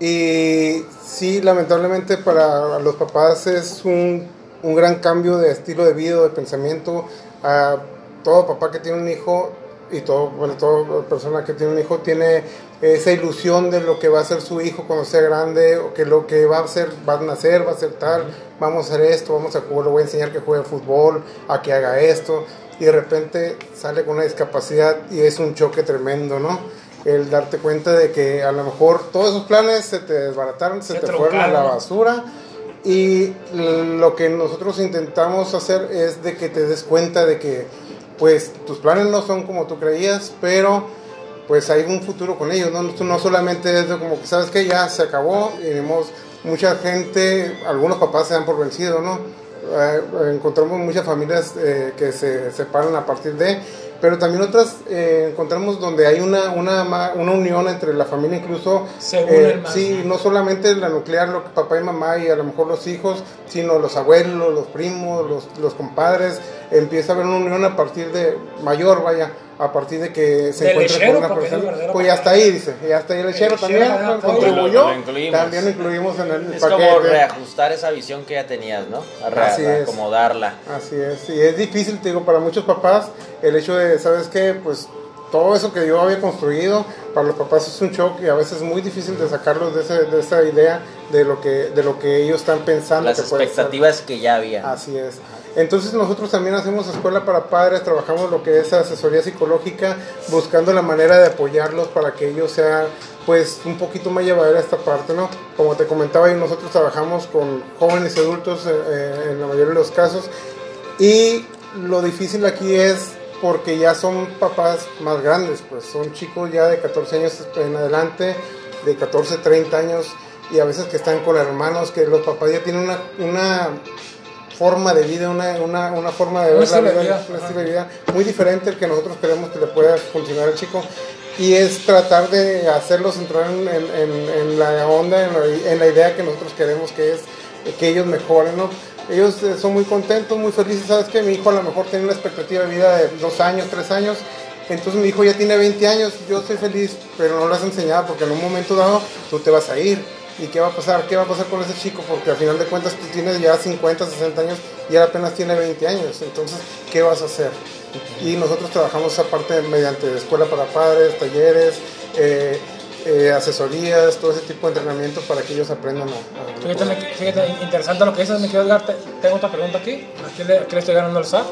Speaker 3: Y sí, lamentablemente para los papás es un, un gran cambio de estilo de vida, de pensamiento. A todo papá que tiene un hijo y todo, bueno, toda persona que tiene un hijo tiene esa ilusión de lo que va a ser su hijo cuando sea grande, o que lo que va a hacer, va a nacer, va a ser tal, vamos a hacer esto, vamos a jugar, le voy a enseñar que juegue fútbol, a que haga esto, y de repente sale con una discapacidad y es un choque tremendo, ¿no? El darte cuenta de que a lo mejor todos esos planes se te desbarataron, se,
Speaker 2: Se
Speaker 3: te fueron a la basura. Y lo que nosotros intentamos hacer es de que te des cuenta de que pues tus planes no son como tú creías, pero pues hay un futuro con ellos, ¿no? No solamente es como que sabes que ya se acabó y mucha gente, algunos papás se dan por vencidos, ¿no? Eh, encontramos muchas familias eh, que se separan a partir de, pero también otras eh, encontramos donde hay una, una, una unión entre la familia incluso. Eh,
Speaker 2: más.
Speaker 3: sí, no solamente la nuclear, lo que papá y mamá y a lo mejor los hijos, sino los abuelos, los primos, los, los compadres, empieza a haber una unión a partir de mayor, vaya, a partir de que se encuentra
Speaker 2: lechero,
Speaker 3: con una persona. Pues ya está ahí, dice, ya está ahí el lechero
Speaker 2: El
Speaker 3: también,
Speaker 2: lechero,
Speaker 3: ¿no?
Speaker 2: ajá,
Speaker 3: contribuyó,
Speaker 1: lo- lo incluimos.
Speaker 3: también lo incluimos en el
Speaker 1: Es
Speaker 3: paquete.
Speaker 1: como reajustar esa visión que ya tenías, ¿no? A re-
Speaker 3: Así es.
Speaker 1: acomodarla.
Speaker 3: Así es, y es difícil, te digo, para muchos papás, el hecho de, ¿sabes qué? Pues todo eso que yo había construido, para los papás es un shock y a veces es muy difícil de sacarlos de, ese- de esa idea de lo, que, de lo que ellos están pensando.
Speaker 1: Las
Speaker 3: que
Speaker 1: expectativas que ya había.
Speaker 3: Así es. Entonces nosotros también hacemos escuela para padres, trabajamos lo que es asesoría psicológica, buscando la manera de apoyarlos para que ellos sean pues un poquito más llevadera esta parte, ¿no? Como te comentaba, y nosotros trabajamos con jóvenes y adultos eh, eh, en la mayoría de los casos y lo difícil aquí es porque ya son papás más grandes, pues son chicos ya de 14 años en adelante, de 14, 30 años y a veces que están con hermanos, que los papás ya tienen una, una forma de vida, una, una, una forma de ver la vida,
Speaker 2: vida,
Speaker 3: un
Speaker 2: ajá.
Speaker 3: estilo de vida muy diferente al que nosotros queremos que le pueda funcionar al chico. Y es tratar de hacerlos entrar en, en- en- en la onda, en la, en la idea que nosotros queremos que es que ellos mejoren, ¿no? Ellos eh, son muy contentos, muy felices, ¿sabes que Mi hijo a lo mejor tiene una expectativa de vida de dos años, tres años, Entonces mi hijo ya tiene 20 años, yo estoy feliz, pero no lo has enseñado porque en un momento dado tú te vas a ir. ¿Y qué va a pasar? ¿Qué va a pasar con ese chico? Porque al final de cuentas tú tienes ya 50, 60 años y él apenas tiene 20 años. Entonces, ¿qué vas a hacer? Y nosotros trabajamos esa parte mediante escuela para padres, talleres, eh, eh, asesorías, todo ese tipo de entrenamiento para que ellos aprendan a... a-
Speaker 2: Fíjate, me- fíjate, interesante lo que dices, me quiero dar, te- tengo otra pregunta aquí, aquí le, aquí le estoy ganando el SAT,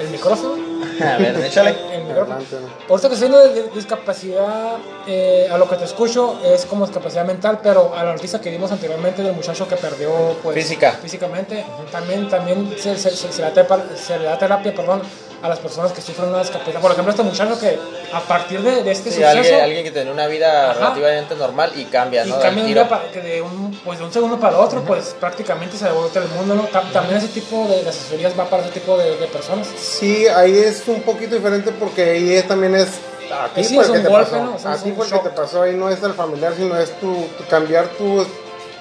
Speaker 2: el micrófono.
Speaker 1: A ver, échale.
Speaker 2: El micrófono.
Speaker 3: Adelante, ¿no?
Speaker 2: Ahorita que hablando de discapacidad, eh, a lo que te escucho es como discapacidad mental, pero a la noticia que dimos anteriormente del muchacho que perdió pues,
Speaker 1: Física.
Speaker 2: físicamente, también, también se, se- se- se le da tepa- se le da terapia perdón, a las personas que sufren una discapacidad. Por ejemplo, este muchacho que a partir de, de este
Speaker 1: Sí,
Speaker 2: suceso...
Speaker 1: alguien, alguien que tiene una vida
Speaker 2: Ajá.
Speaker 1: relativamente normal y cambia,
Speaker 2: y
Speaker 1: ¿no?
Speaker 2: cambia
Speaker 1: Del
Speaker 2: de,
Speaker 1: tiro.
Speaker 2: un día para- que de un, pues de un segundo para otro, pues prácticamente se devuelve el mundo, ¿no? Tam- También ese tipo de, de asesorías va para ese tipo de, de personas.
Speaker 3: Sí, ahí es un poquito diferente porque ahí es- también es a ti
Speaker 2: Sí,
Speaker 3: fue
Speaker 2: es
Speaker 3: el que
Speaker 2: un
Speaker 3: te
Speaker 2: golpe,
Speaker 3: pasó.
Speaker 2: ¿no? O sea,
Speaker 3: a ti
Speaker 2: un
Speaker 3: fue el que
Speaker 2: shock.
Speaker 3: te pasó, ahí no es el familiar, sino es tu, tu- cambiar tu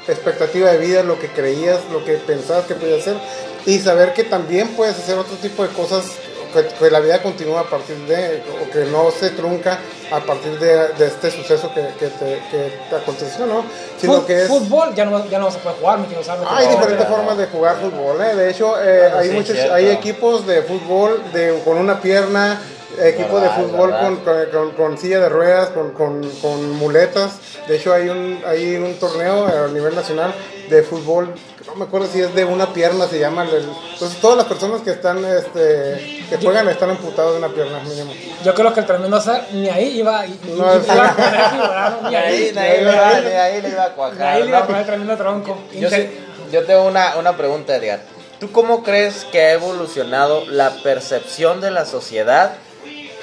Speaker 3: expectativa de vida, lo que creías, lo que pensabas que podías hacer y saber que también puedes hacer otro tipo de cosas, que, que la vida continúa a partir de, o que no se trunca a partir de, de este suceso que, que te, que te aconteció, ¿no? Sino
Speaker 2: Fut-
Speaker 3: que es...
Speaker 2: Fútbol ya no, ya no se puede jugar, me quiero saber.
Speaker 3: Hay diferentes
Speaker 1: no.
Speaker 3: formas de jugar fútbol, ¿eh? De hecho, eh, hay
Speaker 1: sí,
Speaker 3: muchos,
Speaker 1: cierto.
Speaker 3: hay equipos de fútbol de, con una pierna, equipos de fútbol con, con, con- con silla de ruedas, con, con, con muletas. De hecho, hay un, hay un torneo a nivel nacional de fútbol, no me acuerdo si es de una pierna, se llama. el- entonces, todas las personas que están, este, que juegan están amputados de una pierna, mínimo.
Speaker 2: Yo creo que el tremendo hacer ni ahí iba,
Speaker 3: No, sí.
Speaker 2: iba a poner figurado, ni
Speaker 1: ahí,
Speaker 2: ahí,
Speaker 1: de ahí, le iba- de ahí le iba a
Speaker 2: ni
Speaker 1: cuajar,
Speaker 2: ahí le iba poner el tremendo tronco.
Speaker 1: Yo, yo tengo una, una pregunta, Edgar. ¿Tú cómo crees que ha evolucionado la percepción de la sociedad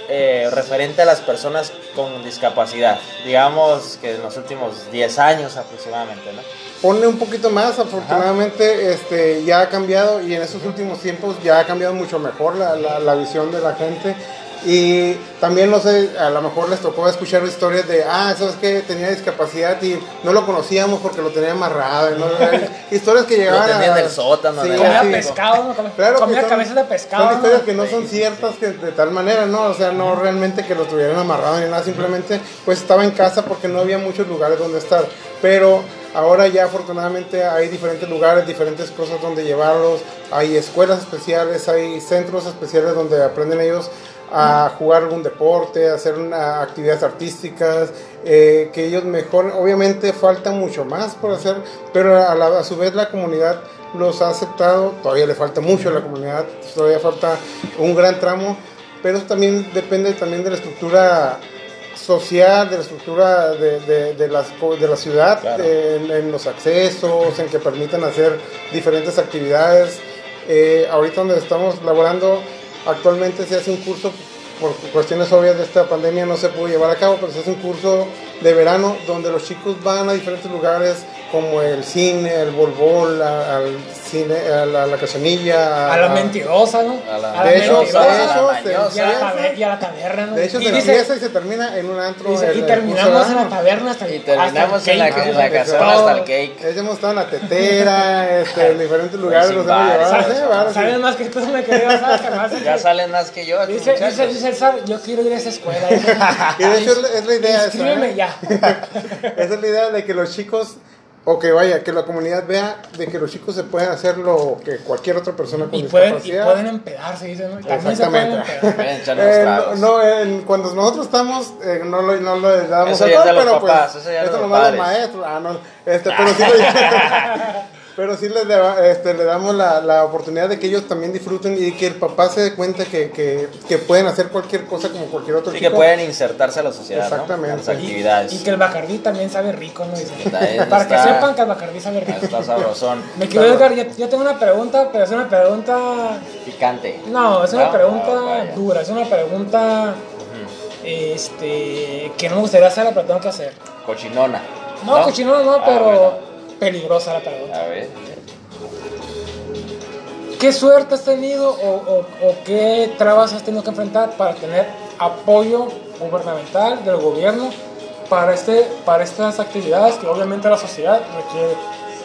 Speaker 1: eh, referente a las personas con discapacidad? Digamos que en los últimos 10 años aproximadamente, ¿no?
Speaker 3: Ponle un poquito más, afortunadamente este, ya ha cambiado y en estos últimos tiempos ya ha cambiado mucho mejor la, la, la visión de la gente. Y también, no sé, a lo mejor les tocó escuchar historias de, ah, ¿sabes que Tenía discapacidad y no lo conocíamos porque lo tenía amarrado. ¿no? historias que llegaban
Speaker 1: tenía
Speaker 3: a...
Speaker 1: en el sótano,
Speaker 3: Sí,
Speaker 1: ¿no?
Speaker 2: Comía
Speaker 3: sí.
Speaker 2: pescado, ¿no? Comía,
Speaker 3: Claro que
Speaker 2: comía
Speaker 3: son-
Speaker 2: cabezas de pescado.
Speaker 3: Son
Speaker 2: ¿no?
Speaker 3: historias que no son ciertas que de tal manera, ¿no? O sea, no realmente que lo tuvieran amarrado ni nada, simplemente pues estaba en casa porque no había muchos lugares donde estar. Pero ahora ya afortunadamente hay diferentes lugares, diferentes cosas donde llevarlos, hay escuelas especiales, hay centros especiales donde aprenden ellos a jugar algún deporte, a hacer una, actividades artísticas, eh, que ellos mejor, obviamente falta mucho más por hacer, pero a, la- a su vez la comunidad los ha aceptado, todavía le falta mucho a la comunidad, todavía falta un gran tramo, pero eso también depende también de la estructura social, de la estructura de, de, de las de la ciudad,
Speaker 1: Claro.
Speaker 3: en, en los accesos, en que permitan hacer diferentes actividades. Eh, ahorita donde estamos laborando, actualmente se hace un curso, por cuestiones obvias de esta pandemia no se pudo llevar a cabo, pero se hace un curso de verano donde los chicos van a diferentes lugares como el cine, el bolbol, a- al cine, a la, a la cachanilla,
Speaker 2: A la mentirosa, ¿no?
Speaker 1: A la-
Speaker 2: la
Speaker 3: De hecho,
Speaker 2: mentirosa.
Speaker 3: de hecho,
Speaker 1: a la
Speaker 3: se
Speaker 2: y, a la
Speaker 3: empieza-
Speaker 2: taber- y a la taberna, ¿no?
Speaker 3: de hecho,
Speaker 2: y,
Speaker 3: se
Speaker 2: dice-
Speaker 3: empieza y se termina en un antro.
Speaker 2: dice,
Speaker 3: el-
Speaker 2: y terminamos en la taberna hasta el
Speaker 1: Y terminamos
Speaker 2: hasta el
Speaker 1: en la,
Speaker 2: cake,
Speaker 1: en casona hasta el cake.
Speaker 3: Hemos estado en la tetera, este, en diferentes lugares, los hemos
Speaker 1: bares,
Speaker 3: llevado.
Speaker 2: Saben más que tú, me quería, ¿sabes?
Speaker 1: Ya salen más que yo.
Speaker 2: Dice, dice, dice yo quiero ir a esa escuela.
Speaker 3: Y de hecho es la- idea esa,
Speaker 2: Inscríbeme
Speaker 3: ¿eh?
Speaker 2: ya.
Speaker 3: Esa es la idea de que los chicos, o que vaya, que la comunidad vea de que los chicos se pueden hacer lo que cualquier otra persona con
Speaker 2: Y pueden, y
Speaker 3: discapacidad.
Speaker 2: pueden empedarse, dicen, ¿no? También se pueden
Speaker 3: Exactamente.
Speaker 2: empedar.
Speaker 3: Eh, no, en- cuando nosotros estamos, eh, no, lo, no lo damos
Speaker 1: Eso
Speaker 3: a todo, pero
Speaker 1: papás,
Speaker 3: pues,
Speaker 1: eso ya
Speaker 3: esto nomás los maestros. Ah, no, este, pero sí, le, pero sí les da- este, le damos la, la oportunidad de que ellos también disfruten y que el papá se dé cuenta que, que, que pueden hacer cualquier cosa como cualquier otro
Speaker 1: Sí,
Speaker 3: chico.
Speaker 1: que pueden insertarse a la sociedad,
Speaker 3: Exactamente.
Speaker 1: las
Speaker 3: Y-
Speaker 1: actividades.
Speaker 2: Y que el Bacardí también sabe rico, ¿no? Dicen.
Speaker 1: Está
Speaker 2: Para que sepan que el Bacardí sabe rico.
Speaker 1: Está sabrosón.
Speaker 2: Me quiero Edgar, yo, yo tengo una pregunta, pero es una pregunta.
Speaker 1: Picante.
Speaker 2: No, es una
Speaker 1: No,
Speaker 2: pregunta
Speaker 1: no, vaya.
Speaker 2: dura, es una pregunta. Este. que no me gustaría hacerla, pero tengo que hacer.
Speaker 1: Cochinona.
Speaker 2: No, cochino no,
Speaker 1: Ah,
Speaker 2: pero
Speaker 1: bueno.
Speaker 2: peligrosa la pregunta. ¿Qué suerte has tenido o, qué trabas has tenido que enfrentar para tener apoyo gubernamental del gobierno para, este, para estas actividades que obviamente la sociedad requiere?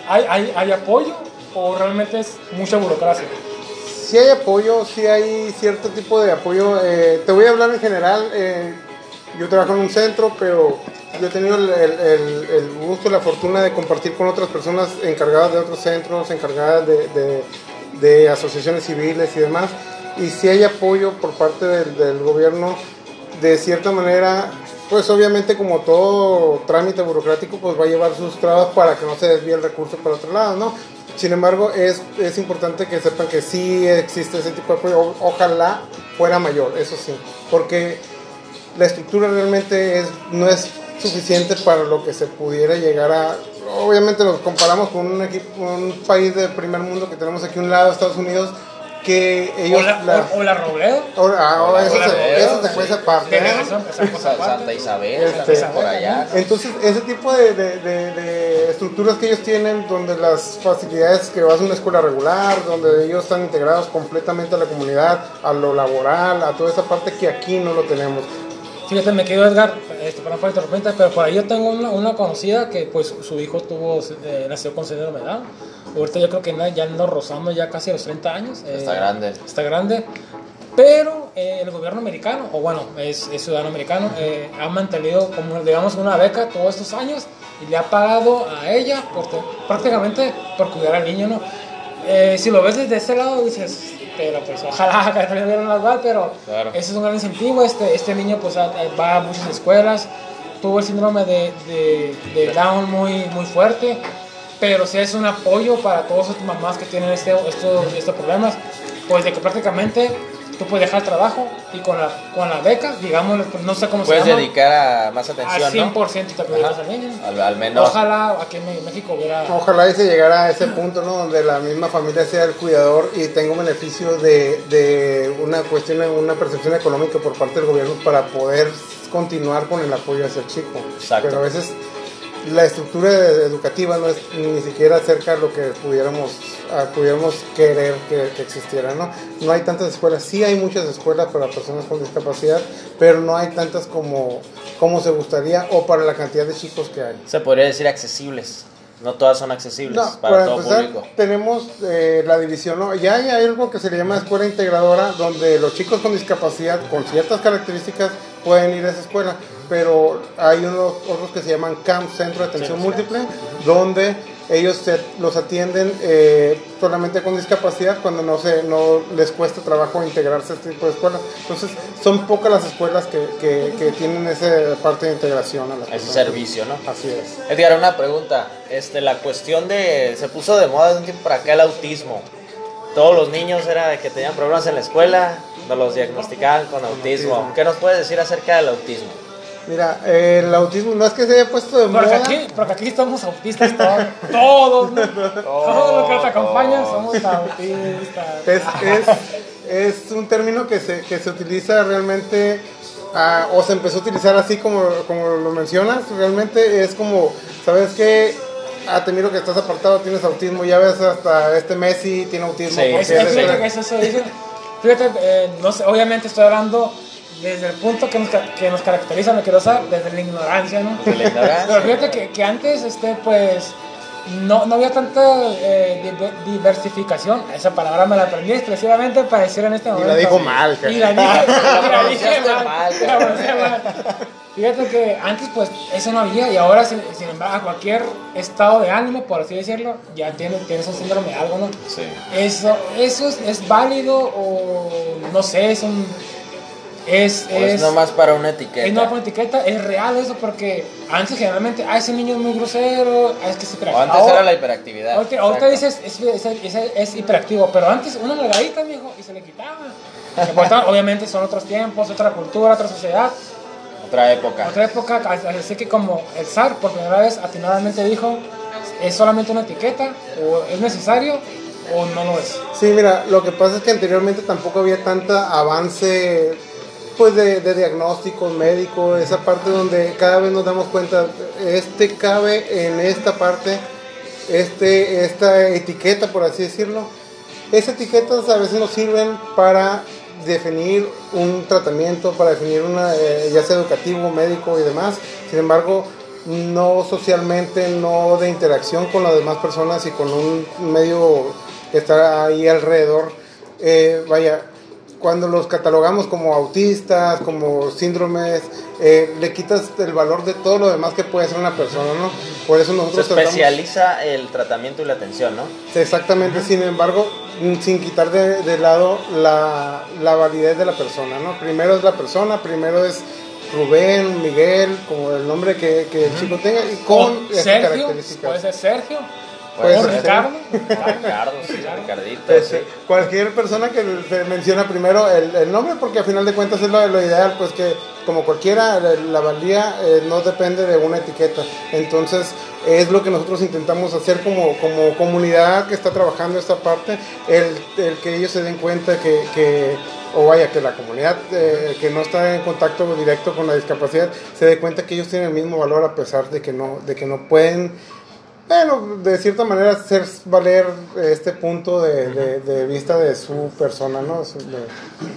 Speaker 2: ¿Hay, hay, hay apoyo o realmente es mucha burocracia?
Speaker 3: sí hay apoyo, sí hay cierto tipo de apoyo. Eh, te voy a hablar en general. eh, yo trabajo en un centro, pero yo he tenido el, el- gusto, la fortuna de compartir con otras personas encargadas de otros centros, encargadas de- de asociaciones civiles y demás. Y sí hay apoyo por parte del, del gobierno, de cierta manera, pues obviamente como todo trámite burocrático, pues va a llevar sus trabas para que no se desvíe el recurso para otro lado, ¿no? Sin embargo, es, es importante que sepan que sí existe ese tipo de apoyo. Ojalá fuera mayor, eso sí, porque la estructura realmente es, no es suficiente para lo que se pudiera llegar a... Obviamente nos comparamos con un, equipo, un país de primer mundo que tenemos aquí a un lado, Estados Unidos, que ellos...
Speaker 2: O la,
Speaker 3: la-
Speaker 2: o- o la Robledo.
Speaker 3: ahora- ahora eso, se,
Speaker 1: Robledo,
Speaker 3: eso se fue esa parte. ¿eh?
Speaker 2: Aparte.
Speaker 1: Santa Isabel,
Speaker 3: Este,
Speaker 1: por allá.
Speaker 3: Entonces, ese tipo de, de- de- de estructuras que ellos tienen, donde las facilidades que vas a una escuela regular, donde ellos están integrados completamente a la comunidad, a lo laboral, a toda esa parte que aquí no lo tenemos.
Speaker 2: Fíjate, me quedo Edgar, este, para no faltar interrumpirte, pero por ahí yo tengo una, una conocida que pues su hijo tuvo, eh, nació con síndrome de Down. Ahorita yo creo que ya anda rozando ya casi los 30 años.
Speaker 1: Está
Speaker 2: eh,
Speaker 1: grande.
Speaker 2: Está grande. Pero eh, el gobierno americano, o bueno, es, es ciudadano americano, eh, ha mantenido como digamos una beca todos estos años y le ha pagado a ella por, te- prácticamente por cuidar al niño, ¿no? Eh, si lo ves desde ese lado dices, pero pues ojalá que no dieran igual, pero
Speaker 1: Claro.
Speaker 2: ese es un gran incentivo. Este, este niño pues a- va a muchas escuelas, tuvo el síndrome de, de, de Down muy, muy fuerte, pero sí es un apoyo para todas estas mamás que tienen este, estos, estos problemas, pues de que prácticamente tú puedes dejar el trabajo y con la, con la beca, digamos, pues, no sé cómo
Speaker 1: Puedes
Speaker 2: se llama,
Speaker 1: dedicar a más
Speaker 2: al
Speaker 1: atención,
Speaker 2: 100%
Speaker 1: ¿no?
Speaker 2: te cuidas
Speaker 1: Ajá.
Speaker 2: al niño.
Speaker 1: Al, al menos.
Speaker 2: Ojalá aquí en México hubiera...
Speaker 3: Ojalá y se llegara a ese punto, ¿no? Donde la misma familia sea el cuidador y tenga un beneficio de, de una cuestión, una percepción económica por parte del gobierno para poder continuar con el apoyo hacia el chico.
Speaker 1: Exacto.
Speaker 3: Pero a veces la estructura educativa no es ni siquiera cerca de lo que pudiéramos, pudiéramos querer que, que existiera, ¿no? No hay tantas escuelas, sí hay muchas escuelas para personas con discapacidad, pero no hay tantas como, como se gustaría o para la cantidad de chicos que hay.
Speaker 1: Se podría decir accesibles. No todas son accesibles
Speaker 3: No,
Speaker 1: para
Speaker 3: para
Speaker 1: todo
Speaker 3: empezar,
Speaker 1: público.
Speaker 3: tenemos eh, la división, ¿no? Ya hay algo que se le llama escuela integradora, donde los chicos con discapacidad, con ciertas características, pueden ir a esa escuela, pero hay unos otros que se llaman CAMP, Centro de Atención Múltiple, donde ellos se- los atienden eh, solamente con discapacidad cuando no, se, no les cuesta trabajo integrarse a este tipo de escuelas. Entonces, son pocas las escuelas que, que, que tienen esa parte de integración a las
Speaker 1: Ese
Speaker 3: personas.
Speaker 1: servicio, ¿no?
Speaker 3: Así es.
Speaker 1: Edgar, una pregunta. Este, la cuestión de. Se puso de moda de un tiempo para acá el autismo. Todos los niños era que tenían problemas en la escuela, nos los diagnosticaban con autismo.
Speaker 3: autismo.
Speaker 1: ¿Qué nos puedes decir acerca del autismo?
Speaker 3: Mira, eh, el autismo no es que se haya puesto de
Speaker 2: Porque
Speaker 3: moda.
Speaker 2: aquí, porque aquí somos autistas todos, todos, ¿no? todos los que nos acompañan somos autistas.
Speaker 3: Es, es, es un término que se, que se utiliza realmente, ah, o se empezó a utilizar así como, como lo mencionas, realmente es como, ¿sabes qué? Ah, te miro que estás apartado, tienes autismo, ya ves hasta este Messi tiene autismo.
Speaker 1: Sí,
Speaker 2: Es, es-
Speaker 3: es-
Speaker 2: eso se dice. Fíjate, eh, no sé, obviamente estoy hablando desde el punto que nos, ca- que nos caracteriza, me quiero usar, desde la ignorancia, ¿no?
Speaker 1: Desde la ignorancia.
Speaker 2: Pero fíjate que, que antes, este, pues, no, no había tanta eh, diver- diversificación. Esa palabra me la aprendí exclusivamente para decir en este
Speaker 3: la
Speaker 2: momento.
Speaker 3: dijo mal,
Speaker 2: Y la dije, y la dije la mal. Fíjate que antes pues eso no había y ahora sin, sin embargo a cualquier estado de ánimo, por así decirlo, ya tienes, tienes un síndrome de algo, ¿no?
Speaker 1: Sí.
Speaker 2: Eso, eso es, es válido o no sé, es un... Es,
Speaker 1: O es
Speaker 2: es,
Speaker 1: nomás para una etiqueta.
Speaker 2: es no por etiqueta, es real eso porque antes generalmente, ah, ese niño es muy grosero, ah, es que es
Speaker 1: o
Speaker 2: hiperactivo.
Speaker 1: antes
Speaker 2: Ahora-
Speaker 1: era la hiperactividad.
Speaker 2: Ahorita, ahorita dices, es, es, es- es hiperactivo, pero antes una nalgadita, mijo, y se le quitaba. Obviamente son otros tiempos, otra cultura, otra sociedad,
Speaker 1: Otra época.
Speaker 2: otra época, así que como el zar por primera vez atinadamente dijo, es solamente una etiqueta, o es necesario, o no lo es.
Speaker 3: Sí, mira, lo que pasa es que anteriormente tampoco había tanta avance pues de, de diagnóstico médico, esa parte donde cada vez nos damos cuenta, este cabe en esta parte, este, esta etiqueta, por así decirlo. Esas etiquetas a veces nos sirven para definir un tratamiento, para definir una, eh, ya sea educativo, médico y demás. Sin embargo, no socialmente, no de interacción con las demás personas y con un medio que está ahí alrededor. eh, vaya, cuando los catalogamos como autistas, como síndromes, eh, le quitas el valor de todo lo demás que puede ser una persona, ¿no? Por eso nosotros
Speaker 1: Se especializa el tratamiento y la atención, ¿no?
Speaker 3: Exactamente, sin embargo, mm, sin quitar de, de lado la, la validez de la persona, ¿no? Primero es la persona, primero es Rubén, Miguel, como el nombre que, que el chico tenga, y con esas
Speaker 2: Sergio,
Speaker 3: características.
Speaker 2: puede ser Sergio,
Speaker 3: Puede
Speaker 2: o
Speaker 3: ser.
Speaker 2: Ricardo.
Speaker 1: Ricardo, sí, Ricardito,
Speaker 3: Pues,
Speaker 1: sí.
Speaker 3: eh, Cualquier persona que se menciona primero el, el nombre, porque a final de cuentas es lo, lo ideal, pues que como cualquiera, la, la valía eh, no depende de una etiqueta. Entonces, es lo que nosotros intentamos hacer como, como comunidad que está trabajando esta parte, el, el que ellos se den cuenta que, que o vaya, que la comunidad eh, que no está en contacto directo con la discapacidad se dé cuenta que ellos tienen el mismo valor a pesar de que no, de que no pueden bueno, de cierta manera hacer valer este punto de, de- de vista de su persona, ¿no? Su- de-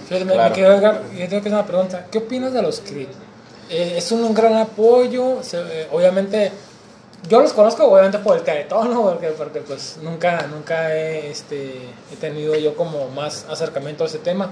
Speaker 2: Fíjate, me-
Speaker 1: Claro.
Speaker 2: me Edgar, yo tengo que hacer una pregunta. ¿Qué opinas de los CRIP? Eh, es un, gran apoyo, se- eh, obviamente, yo los conozco obviamente por el teletón, ¿no? porque, porque pues nunca, nunca he, este, he tenido yo como más acercamiento a ese tema,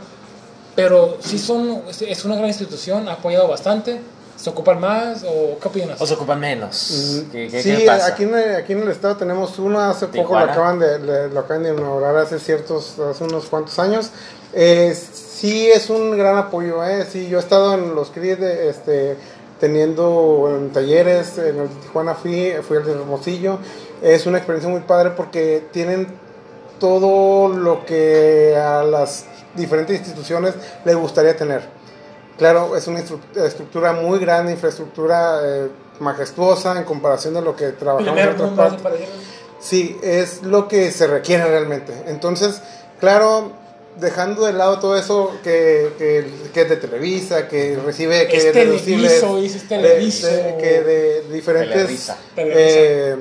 Speaker 2: pero sí son, es una gran institución, ha apoyado bastante, ¿se ocupan más o qué opinas?
Speaker 1: O se ocupan menos. ¿Qué, qué-
Speaker 3: Mm, sí,
Speaker 1: qué pasa?
Speaker 3: aquí en, el, aquí en el estado tenemos uno, hace poco lo acaban de, le- lo acaban de inaugurar hace ciertos, hace unos cuantos años. Eh, sí es un gran apoyo, ¿eh? Sí, yo he estado en los CRIs de, este, teniendo en talleres, en el de Tijuana fui, fui al de Hermosillo. Es una experiencia muy padre porque tienen todo lo que a las diferentes instituciones les gustaría tener. Claro, es una estructura muy grande, infraestructura eh, majestuosa en comparación de lo que trabajamos en otras partes. Sí, es lo que se requiere realmente. Entonces, claro, dejando de lado todo eso que, que, que es de Televisa, que recibe que
Speaker 2: Es
Speaker 3: deducibles
Speaker 2: Televiso, dices
Speaker 3: de-
Speaker 2: Televiso.
Speaker 3: de- que de diferentes
Speaker 1: Televisa.
Speaker 3: eh,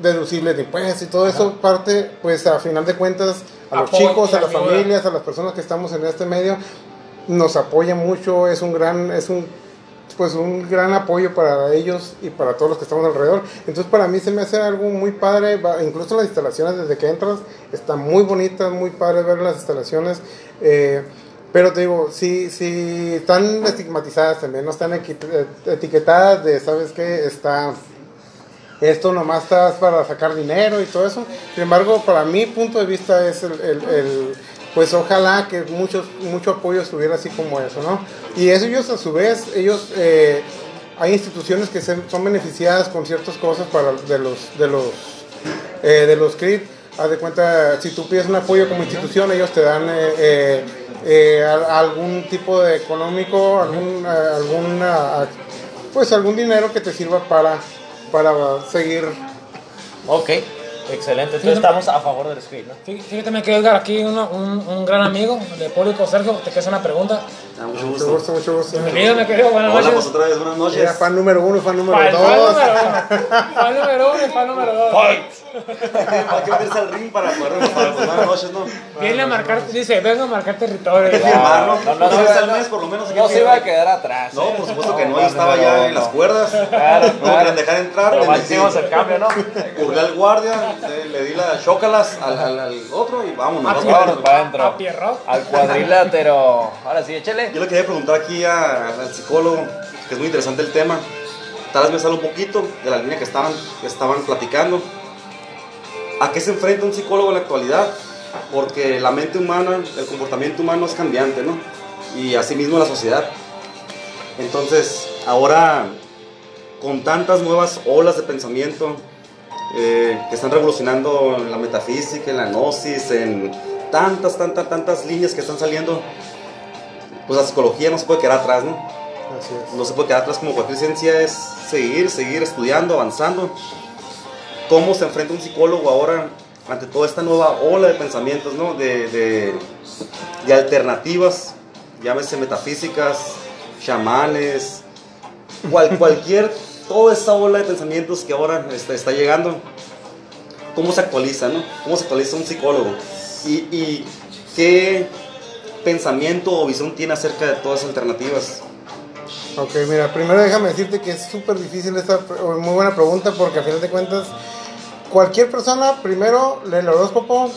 Speaker 3: deducibles de impuestos y todo eso parte, pues a final de cuentas, a los chicos, a las familias, a las personas que estamos en este medio, nos apoya mucho, es un gran, es un pues un gran apoyo para ellos y para todos los que estamos alrededor. Entonces para mí se me hace algo muy padre, incluso las instalaciones desde que entras, están muy bonitas, muy padre ver las instalaciones. eh, pero te digo, sí, sí, están estigmatizadas también, no están eh, etiquetadas de, ¿sabes qué? Está, esto nomás está para sacar dinero y todo eso. Sin embargo, para mi punto de vista es el, el- el- pues ojalá que muchos, mucho apoyo estuviera así como eso, ¿no? Y eso ellos a su vez, ellos, eh, hay instituciones que se- son beneficiadas con ciertas cosas para de los, de los, eh, de los CRIP. Haz de cuenta, si tú pides un apoyo como institución, ellos te dan eh, eh, eh, algún tipo de económico, algún, eh, alguna, pues algún dinero que te sirva para, para seguir.
Speaker 1: Ok, excelente. Entonces estamos a favor del script, ¿no?
Speaker 2: Fí- Fíjate, me quedó Edgar aquí uno- un, un gran amigo de público, Sergio, te queda una pregunta.
Speaker 4: Ah, mucho
Speaker 3: Mucho
Speaker 4: gusto.
Speaker 3: gusto, mucho gusto.
Speaker 2: Bienvenido, me querido, buenas
Speaker 4: Hola, pues
Speaker 2: noches.
Speaker 4: otra vez, buenas noches.
Speaker 3: Era fan número uno, fan número
Speaker 2: Fan, fan
Speaker 3: dos.
Speaker 2: número uno. Fan número uno y fan número dos.
Speaker 4: Hay que meterse al ring para poder noches, ¿no?
Speaker 2: Viene a marcar, dice, vengo a marcar territorio.
Speaker 4: Hay que ¿no? Al mes, por lo menos.
Speaker 1: No se iba a quedar atrás.
Speaker 4: No,
Speaker 1: ¿eh?
Speaker 4: por supuesto que no, yo estaba ya en las cuerdas.
Speaker 1: Claro,
Speaker 4: No querían dejar entrar.
Speaker 1: Pero hicimos el cambio, ¿no?
Speaker 4: Purgué al guardia, le, di las chócalas al, al, al otro y vámonos. Para
Speaker 1: Vámonos
Speaker 4: adentro.
Speaker 2: A Pierrot.
Speaker 1: Al cuadrilátero. Ahora sí, échale.
Speaker 4: Yo le quería preguntar aquí al psicólogo, que es muy interesante el tema. Tal vez me sale un poquito de la línea que estaban, que estaban platicando. ¿A qué se enfrenta un psicólogo en la actualidad? Porque la mente humana, el comportamiento humano es cambiante, ¿no? Y asimismo la sociedad. Entonces, ahora, con tantas nuevas olas de pensamiento eh, que están revolucionando en la metafísica, en la gnosis, en tantas, tantas, tantas líneas que están saliendo, pues la psicología no se puede quedar atrás, ¿no?
Speaker 3: Así es.
Speaker 4: No se puede quedar atrás como cualquier ciencia, es seguir, seguir estudiando, avanzando. ¿Cómo se enfrenta un psicólogo ahora ante toda esta nueva ola de pensamientos, ¿no? De, de, de alternativas, llámese metafísicas, chamanes, cual, cualquier, toda esta ola de pensamientos que ahora está, llegando. ¿Cómo se actualiza, no? ¿Cómo se actualiza un psicólogo? ¿Y, y qué pensamiento o visión tiene acerca de todas las alternativas?
Speaker 3: Ok, mira, primero déjame decirte que es súper difícil esta, muy buena pregunta porque a final de cuentas cualquier persona primero lee el horóscopo,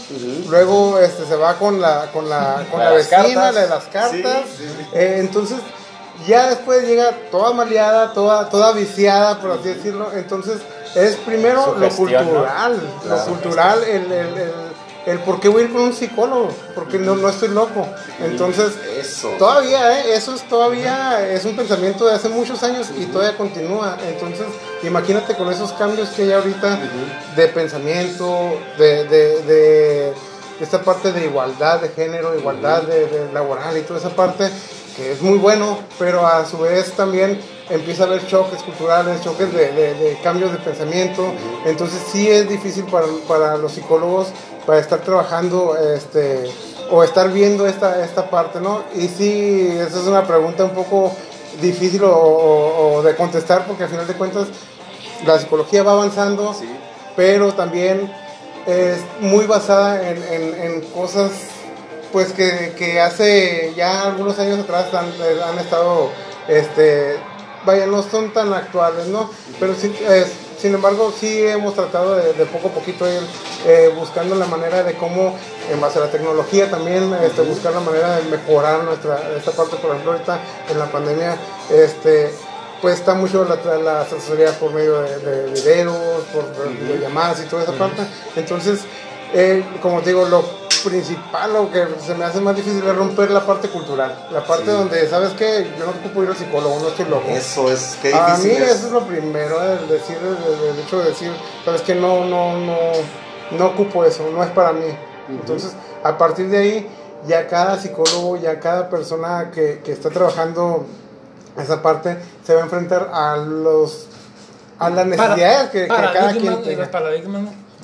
Speaker 3: luego este, se va con la, con la, con
Speaker 1: La
Speaker 3: vecina, de las cartas.
Speaker 4: Sí, sí, sí.
Speaker 3: Eh, entonces, ya después llega toda maleada, toda, toda viciada, por así decirlo. Entonces, es primero lo cultural, lo cultural, el, el, el, el por qué voy a ir con un psicólogo, porque no, no estoy loco. Entonces,
Speaker 4: Eso.
Speaker 3: Todavía, ¿eh? eso es todavía, es un pensamiento de hace muchos años y todavía continúa. Entonces, imagínate con esos cambios que hay ahorita de pensamiento, de, de, de esta parte de igualdad de género, igualdad de, de laboral y toda esa parte, que es muy bueno, pero a su vez también empieza a haber choques culturales, choques de, de- de cambios de pensamiento. Entonces, sí es difícil para, para los psicólogos para estar trabajando este, o estar viendo esta, esta parte, ¿no? Y sí, esa es una pregunta un poco difícil o, o- o de contestar porque al final de cuentas la psicología va avanzando,
Speaker 4: Sí.
Speaker 3: pero también es muy basada en, en- en cosas pues que, que hace ya algunos años atrás han, han estado, este, vaya, no son tan actuales, ¿no? Pero sí, eh, sin embargo, sí hemos tratado de, de poco a poquito ir eh, buscando la manera de cómo, en base a la tecnología también, este, buscar la manera de mejorar nuestra, esta parte, por ejemplo, ahorita en la pandemia, este, pues está mucho la, la asesoría por medio de, de videos, por videollamadas y toda esa parte. Entonces, eh, como te digo, lo principal, lo que se me hace más difícil es romper la parte cultural. La parte
Speaker 4: Sí.
Speaker 3: donde, ¿sabes qué? Yo no ocupo ir al psicólogo, no estoy loco.
Speaker 4: Eso es, qué
Speaker 3: A
Speaker 4: difícil
Speaker 3: mí
Speaker 4: es.
Speaker 3: eso es lo primero, el decir, el, el hecho de decir, sabes que no, no, no, no ocupo eso, no es para mí. Entonces, a partir de ahí, ya cada psicólogo, ya cada persona que, que está trabajando esa parte, se va a enfrentar a los a las necesidades que, que cada quien tenga.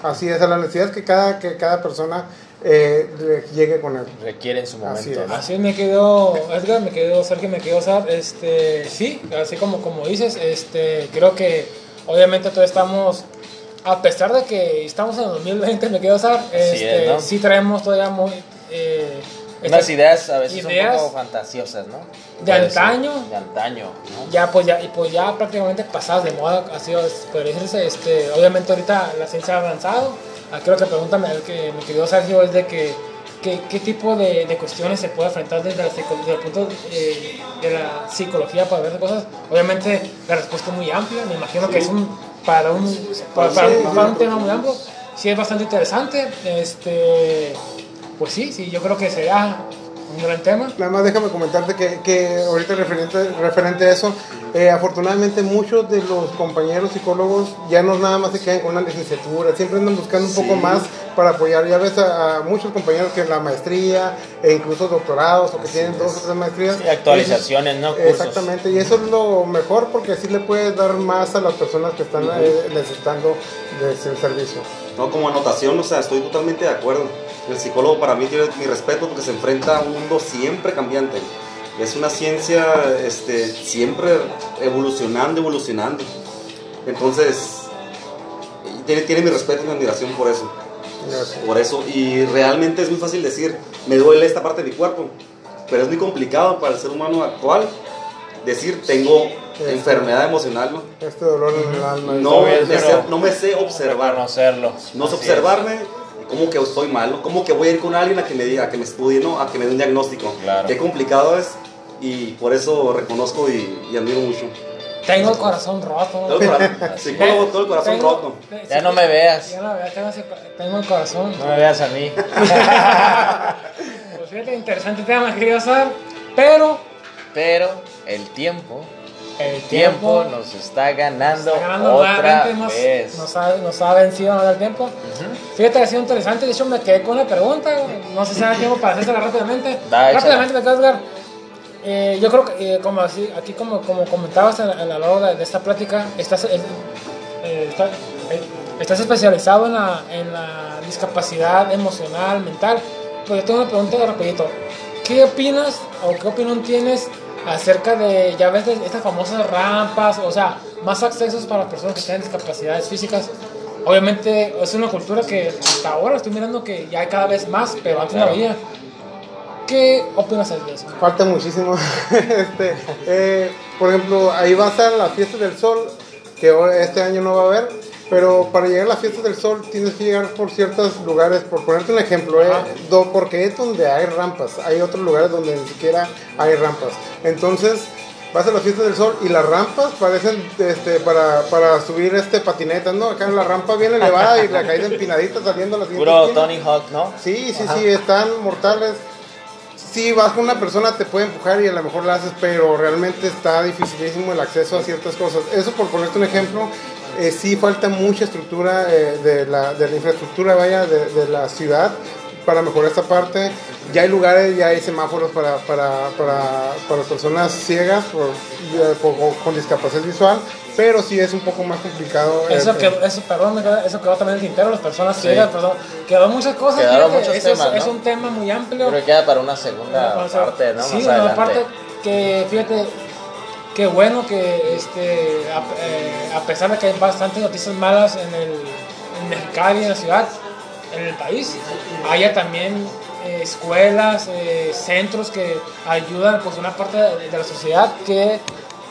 Speaker 3: Así es, a las necesidades que cada, que cada persona eh, le llegue con él.
Speaker 1: Requiere en su
Speaker 3: Así
Speaker 1: momento,
Speaker 3: es.
Speaker 1: ¿no?
Speaker 2: Así me quedó Edgar, me quedó Sergio, me quedó Sar. Este, sí, así como, como dices, este, creo que obviamente todos estamos, a pesar de que estamos en el 2020, me quedó Sar, este,
Speaker 1: es, ¿no?
Speaker 2: sí traemos todavía muy... Eh,
Speaker 1: Unas ideas a veces
Speaker 2: ideas
Speaker 1: un poco fantasiosas, ¿no?
Speaker 2: de antaño.
Speaker 1: De antaño, ¿no?
Speaker 2: ya pues ya y pues ya prácticamente pasadas de moda así es, podría decirse este obviamente ahorita la ciencia ha avanzado aquí lo que pregúntame el que mi querido Sergio es de que que- qué tipo de, de cuestiones se puede enfrentar desde, la psico- desde el punto eh, de la psicología para ver cosas. Obviamente la respuesta es muy amplia me imagino que es un para un para, para un, para un tema muy amplio. Sí es bastante interesante este pues sí sí yo creo que sería un gran tema
Speaker 3: Nada más déjame comentarte que, que ahorita referente, referente a eso, eh, afortunadamente muchos de los compañeros psicólogos ya no nada más se quedan con una licenciatura, siempre andan buscando un poco más para apoyar. Ya ves a, a muchos compañeros que la maestría e incluso doctorados o que tienen dos o tres maestrías.
Speaker 1: Sí, actualizaciones, ¿no? Cursos.
Speaker 3: Exactamente, y eso es lo mejor porque así le puedes dar más a las personas que están eh, necesitando de ese servicio.
Speaker 4: No, como anotación, o sea, estoy totalmente de acuerdo. El psicólogo para mí tiene mi respeto porque se enfrenta a un mundo siempre cambiante. Es una ciencia este, siempre evolucionando, evolucionando. Entonces, tiene, tiene mi respeto y mi admiración por eso.
Speaker 3: Gracias.
Speaker 4: Por eso, y realmente es muy fácil decir, me duele esta parte de mi cuerpo, pero es muy complicado para el ser humano actual decir, tengo enfermedad emocional, ¿no?
Speaker 3: Este dolor en el alma.
Speaker 4: No,
Speaker 1: es
Speaker 4: me sé, no me sé observar.
Speaker 1: Reconocerlo.
Speaker 4: No sé observarme, cómo que estoy mal, ¿no? cómo que voy a ir con alguien a que me diga, a que me estudie, ¿no? A que me dé un diagnóstico.
Speaker 1: Claro.
Speaker 4: Qué complicado es y por eso reconozco y, y admiro mucho.
Speaker 2: tengo el corazón roto
Speaker 4: el psicólogo, todo el corazón
Speaker 2: Tengo-
Speaker 4: roto.
Speaker 1: Ya no me veas.
Speaker 2: Ya no me veas, tengo, el corazón.
Speaker 1: No me veas a mí.
Speaker 2: Pues fíjate, interesante tema, querido Sar. Pero
Speaker 1: Pero el tiempo,
Speaker 2: el
Speaker 1: tiempo nos está ganando,
Speaker 2: está ganando
Speaker 1: otra
Speaker 2: nos,
Speaker 1: vez.
Speaker 2: nos, ha, nos ha vencido no el tiempo. Fíjate que ha sido interesante. De hecho, me quedé con una pregunta. No sé si da tiempo para hacérsela rápidamente.
Speaker 1: Da,
Speaker 2: rápidamente, me Edgar. Eh, yo creo que, eh, como así, aquí como, como comentabas a, a lo largo de, esta plática, estás, eh, eh, está- eh, estás especializado en la, en la discapacidad emocional, mental. Pues yo tengo una pregunta rapidito. ¿Qué opinas o qué opinión tienes acerca de, ya ves, de estas famosas rampas, o sea, más accesos para personas que tienen discapacidades físicas? Obviamente es una cultura que hasta ahora estoy mirando que ya hay cada vez más, pero antes no
Speaker 1: Claro.
Speaker 2: había. ¿Qué opinas de eso?
Speaker 3: Falta muchísimo. este, eh, por ejemplo, ahí va a estar la fiesta del sol, que este año no va a haber. Pero para llegar a las fiestas del sol tienes que llegar por ciertos lugares, por ponerte un ejemplo, ¿eh? Do- porque es donde hay rampas, hay otros lugares donde ni siquiera hay rampas. Entonces vas a las fiestas del sol y las rampas parecen este, para, para subir este patinetas, ¿no? Acá en la rampa bien elevada y la caída empinadita saliendo a la siguiente
Speaker 1: Puro
Speaker 3: esquina.
Speaker 1: Tony Hawk, ¿no?
Speaker 3: Sí, sí, sí, están mortales. Sí, vas con una persona, te puede empujar y a lo mejor la haces, pero realmente está dificilísimo el acceso a ciertas cosas. Eso por ponerte un ejemplo, eh, sí falta mucha estructura eh, de, la, de la infraestructura, vaya, de, de la ciudad para mejorar esta parte. Ya hay lugares, ya hay semáforos para, para, para, para personas ciegas por- eh, por- con discapacidad visual, pero sí es un poco más complicado. eh,
Speaker 2: Eso
Speaker 3: eh,
Speaker 2: quedó, eso, perdón, eso quedó también en el tintero, las personas
Speaker 1: Sí.
Speaker 2: ciegas, perdón. Quedó muchas cosas.
Speaker 1: Quedaron
Speaker 2: fíjate,
Speaker 1: muchos
Speaker 2: eso es-
Speaker 1: temas,
Speaker 2: es,
Speaker 1: ¿no?
Speaker 2: un tema muy amplio.
Speaker 1: Que queda para una segunda
Speaker 2: O sea,
Speaker 1: parte, ¿no?
Speaker 2: Sí,
Speaker 1: Más
Speaker 2: una
Speaker 1: adelante.
Speaker 2: parte que, fíjate, qué bueno que este, a, eh, a pesar de que hay bastantes noticias malas en el en Mexicali, en la ciudad, en el país, haya también eh, escuelas, eh, centros que ayudan pues una parte de, de la sociedad que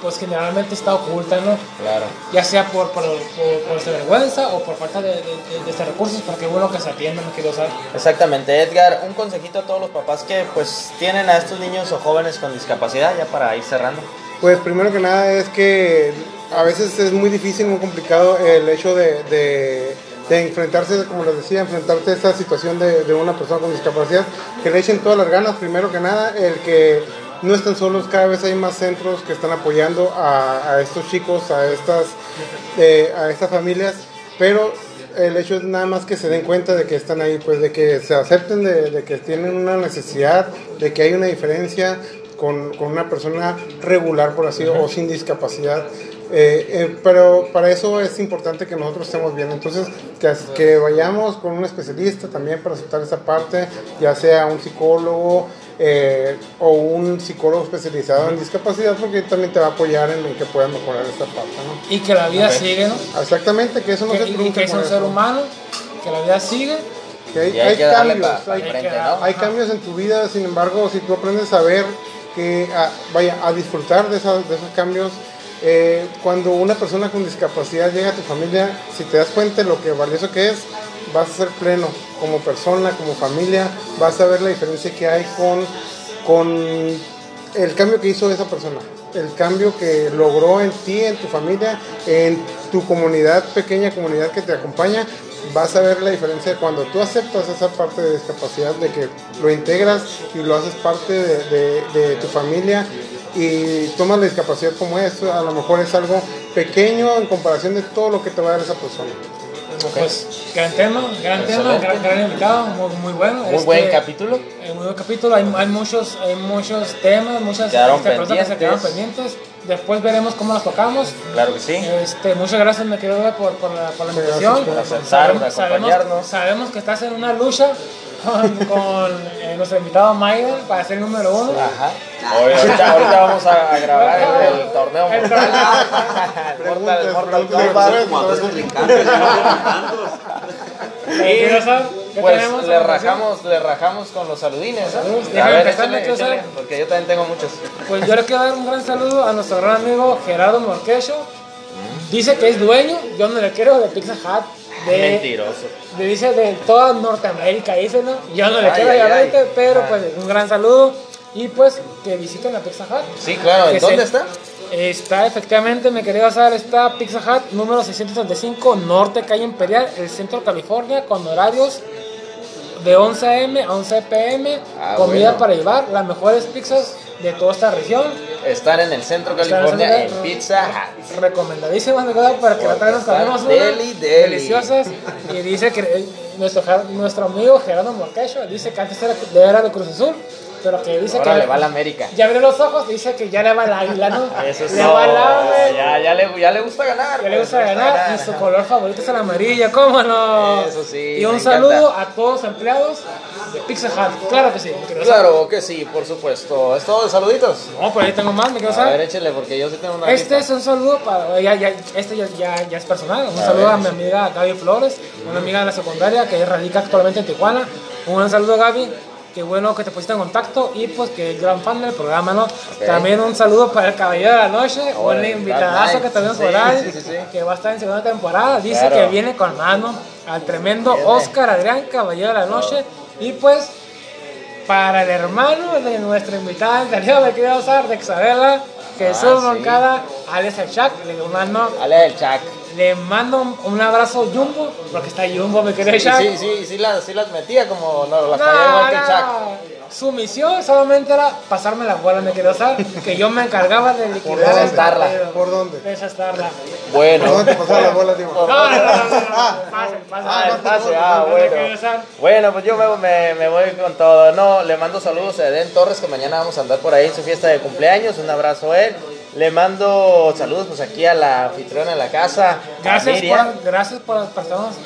Speaker 2: pues generalmente está oculta, ¿no?
Speaker 1: Claro.
Speaker 2: Ya sea por, por, por, por esta vergüenza o por falta de, de, de- estos recursos, pero qué bueno que se atiendan, mi querido Sal.
Speaker 1: Exactamente, Edgar, un consejito a todos los papás que pues tienen a estos niños o jóvenes con discapacidad, ya para ir cerrando.
Speaker 3: Pues primero que nada es que a veces es muy difícil, muy complicado el hecho de, de- enfrentarse, como les decía, enfrentarse a esta situación de, de una persona con discapacidad, que le echen todas las ganas, primero que nada, el que no estén solos, cada vez hay más centros que están apoyando a, estos chicos, a estas, eh, a estas familias, pero el hecho es nada más que se den cuenta de que están ahí, pues de que se acepten de que tienen una necesidad, de que hay una diferencia con, con una persona regular, por así, o sin discapacidad. Eh, eh, pero para eso es importante que nosotros estemos bien. Entonces, que, que vayamos con un especialista también para aceptar esa parte, ya sea un psicólogo eh, o un psicólogo especializado en discapacidad, porque también te va a apoyar en, en que puedas mejorar esta parte. ¿no?
Speaker 2: Y que la vida sigue, ¿no?
Speaker 3: Exactamente, que eso no
Speaker 2: Que-
Speaker 3: se
Speaker 2: y
Speaker 3: trunque
Speaker 2: que es un
Speaker 3: eso.
Speaker 2: ser humano, que la vida sigue.
Speaker 3: Que hay,
Speaker 1: Y hay
Speaker 3: hay
Speaker 1: que darle
Speaker 3: cambios,
Speaker 1: para
Speaker 3: hay,
Speaker 1: frente, ¿no?
Speaker 3: hay cambios en tu vida, sin embargo, si tú aprendes a ver que, a- vaya, a disfrutar de esos cambios, eh, cuando una persona con discapacidad llega a tu familia, si te das cuenta de lo que valioso que es, vas a ser pleno como persona, como familia, vas a ver la diferencia que hay con, con el cambio que hizo esa persona, el cambio que logró en ti, en tu familia, en tu comunidad, pequeña comunidad que te acompaña, vas a ver la diferencia cuando tú aceptas esa parte de discapacidad, de que lo integras y lo haces parte de, de- de tu familia y tomas la discapacidad como es, a lo mejor es algo pequeño en comparación de todo lo que te va a dar esa persona.
Speaker 2: Pues, gran tema, gran tema, gran, gran invitado, muy, muy bueno.
Speaker 1: Muy
Speaker 2: Este,
Speaker 1: buen capítulo.
Speaker 2: eh, muy buen capítulo, hay, hay muchos, hay muchos temas, muchas
Speaker 1: Quedaron
Speaker 2: este, preguntas que se quedaron pendientes. Después veremos cómo las tocamos.
Speaker 1: Claro que sí.
Speaker 2: Este, muchas gracias, me querido por, por la, por la invitación.
Speaker 3: gracias
Speaker 1: por aceptar, por
Speaker 2: sabemos,
Speaker 1: acompañarnos.
Speaker 2: sabemos que estás en una lucha con, con, eh, nuestro invitado Maiden para ser el número uno.
Speaker 1: Ajá. Hoy- ahorita, ahorita vamos a, grabar el, el torneo.
Speaker 2: El
Speaker 1: Mortal, Mortal
Speaker 4: ¿no? Tantos.
Speaker 2: Eh, ¿quieres saber qué
Speaker 1: Pues
Speaker 2: a
Speaker 1: le rajamos, le rajamos con los saludines.
Speaker 2: Saludos.
Speaker 1: A ver, échale, porque yo también tengo muchos.
Speaker 2: Pues yo le quiero dar un gran saludo a nuestro gran amigo Gerardo Morquecho. Dice que es dueño, yo no le quiero, de Pizza Hut. De,
Speaker 1: Mentiroso.
Speaker 2: de- dice de toda Norteamérica, dice, ¿no? Yo no le
Speaker 1: Ay,
Speaker 2: quiero,
Speaker 1: ay, ay.
Speaker 2: pero
Speaker 1: Ah.
Speaker 2: pues un gran saludo. Y pues que visiten la Pizza Hut.
Speaker 1: Sí, claro. ¿En dónde
Speaker 2: se-
Speaker 1: está?
Speaker 2: Está efectivamente, mi querido Azar, está Pizza Hut número 635, Norte Calle Imperial, el centro de California, con horarios de 11 a.m. a 11 p.m.
Speaker 1: Ah,
Speaker 2: comida
Speaker 1: bueno.
Speaker 2: para llevar, las mejores pizzas de toda esta región.
Speaker 1: Están en el centro de California, en Pizza Hut.
Speaker 2: Recomendadísimas, para que la
Speaker 1: Están
Speaker 2: comemos una,
Speaker 1: deli, deli.
Speaker 2: deliciosas. Y dice que eh, nuestro, nuestro amigo Gerardo Morquecho dice que antes era de, de Cruz Azul, pero que dice
Speaker 1: Ahora
Speaker 2: que
Speaker 1: le va a la América.
Speaker 2: ya abrió los ojos, dice que ya le va al águila, ¿no?
Speaker 1: Eso es
Speaker 2: le
Speaker 1: todo.
Speaker 2: va ave.
Speaker 1: Ya, ya, le, ya le gusta ganar.
Speaker 2: Que le
Speaker 1: pues,
Speaker 2: gusta ganar y su color favorito es el amarillo, ¿cómo no?
Speaker 1: Eso sí,
Speaker 2: Y un saludo
Speaker 1: encanta.
Speaker 2: a todos los empleados de Pizza Hut. Claro que sí,
Speaker 1: Claro que sí, por supuesto. ¿Es todo de saluditos?
Speaker 2: No, por ahí tengo más, me quiero
Speaker 1: A ver,
Speaker 2: saber.
Speaker 1: échele, porque yo sí tengo una
Speaker 2: Este
Speaker 1: lista.
Speaker 2: es un saludo para. Ya, ya, este ya, ya, ya es personal. Un
Speaker 1: A
Speaker 2: saludo
Speaker 1: ver.
Speaker 2: a mi amiga Gaby Flores, una amiga de la secundaria que radica actualmente en Tijuana. Un saludo, Gaby. qué bueno que te pusiste en contacto y pues que es gran fan del programa, ¿no? También un saludo para el Caballero de la Noche,
Speaker 1: Oh,
Speaker 2: un invitadazo que tenemos
Speaker 1: Knight.
Speaker 2: por ahí,
Speaker 1: Sí, sí, sí, sí.
Speaker 2: que va a estar en segunda temporada. Dice
Speaker 1: Claro.
Speaker 2: que viene con mano al tremendo. Oscar Adrián Caballero de la Noche. Y pues, para el hermano de nuestra invitada anterior, me quería usar de Isabela, Jesús
Speaker 1: Ah, sí.
Speaker 2: Moncada, Alex El Chac, le mando,
Speaker 1: Ale del Chac.
Speaker 2: le mando un, abrazo Jumbo, porque está Jumbo, me quería
Speaker 1: Sí,
Speaker 2: Chac.
Speaker 1: sí, sí, sí, las, sí las metía como no, las
Speaker 2: No,
Speaker 1: fallaba igual que el
Speaker 2: no.
Speaker 1: Chac.
Speaker 2: Su misión solamente era pasarme la bola, me quería usar, que yo me encargaba de liquidar.
Speaker 3: ¿Por dónde?
Speaker 2: Desestarla.
Speaker 3: ¿Por
Speaker 1: Bueno.
Speaker 3: dónde te pasaron las bolas, Diego?
Speaker 2: No, no, no, pasen.
Speaker 1: Ah, el pase, ah,
Speaker 2: Me
Speaker 1: bueno. Bueno, pues yo me, me, me voy con todo. No, le mando saludos a Eden Torres, que mañana vamos a andar por ahí en su fiesta de cumpleaños. Un abrazo a él. Le mando saludos pues aquí a la anfitriona de la casa.
Speaker 2: Gracias por, gracias por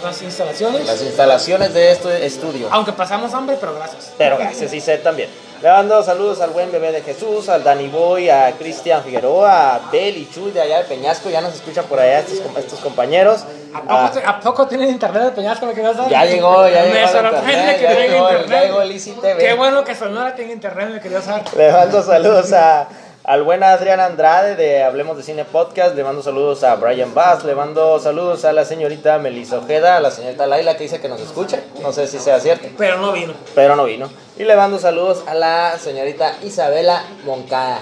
Speaker 2: las instalaciones.
Speaker 1: Las instalaciones de este estudio.
Speaker 2: Aunque pasamos hambre, pero gracias.
Speaker 1: Pero gracias, y sé también. Le mando saludos al buen bebé de Jesús, al Dani Boy, a Cristian Figueroa, a Bel y Chuy de allá de Peñasco. Ya nos escuchan por allá estos, com- estos compañeros.
Speaker 2: ¿A poco,
Speaker 1: Ah,
Speaker 2: te- ¿A poco tienen internet de Peñasco? Me quedas
Speaker 1: ya llegó, ya llegó.
Speaker 2: Me sorprende que tenga internet.
Speaker 1: ya llegó el.
Speaker 2: Qué bueno que Sonora tenga internet, me quería usar.
Speaker 1: Le mando saludos a, al buen Adrián Andrade de Hablemos de Cine Podcast. Le mando saludos a Brian Bass. Le mando saludos a la señorita Melissa Ojeda, a la señorita Laila que dice que nos escucha. No sé si sea cierto,
Speaker 2: Pero no vino.
Speaker 1: pero no vino. Y le mando saludos a la señorita Isabela Moncada.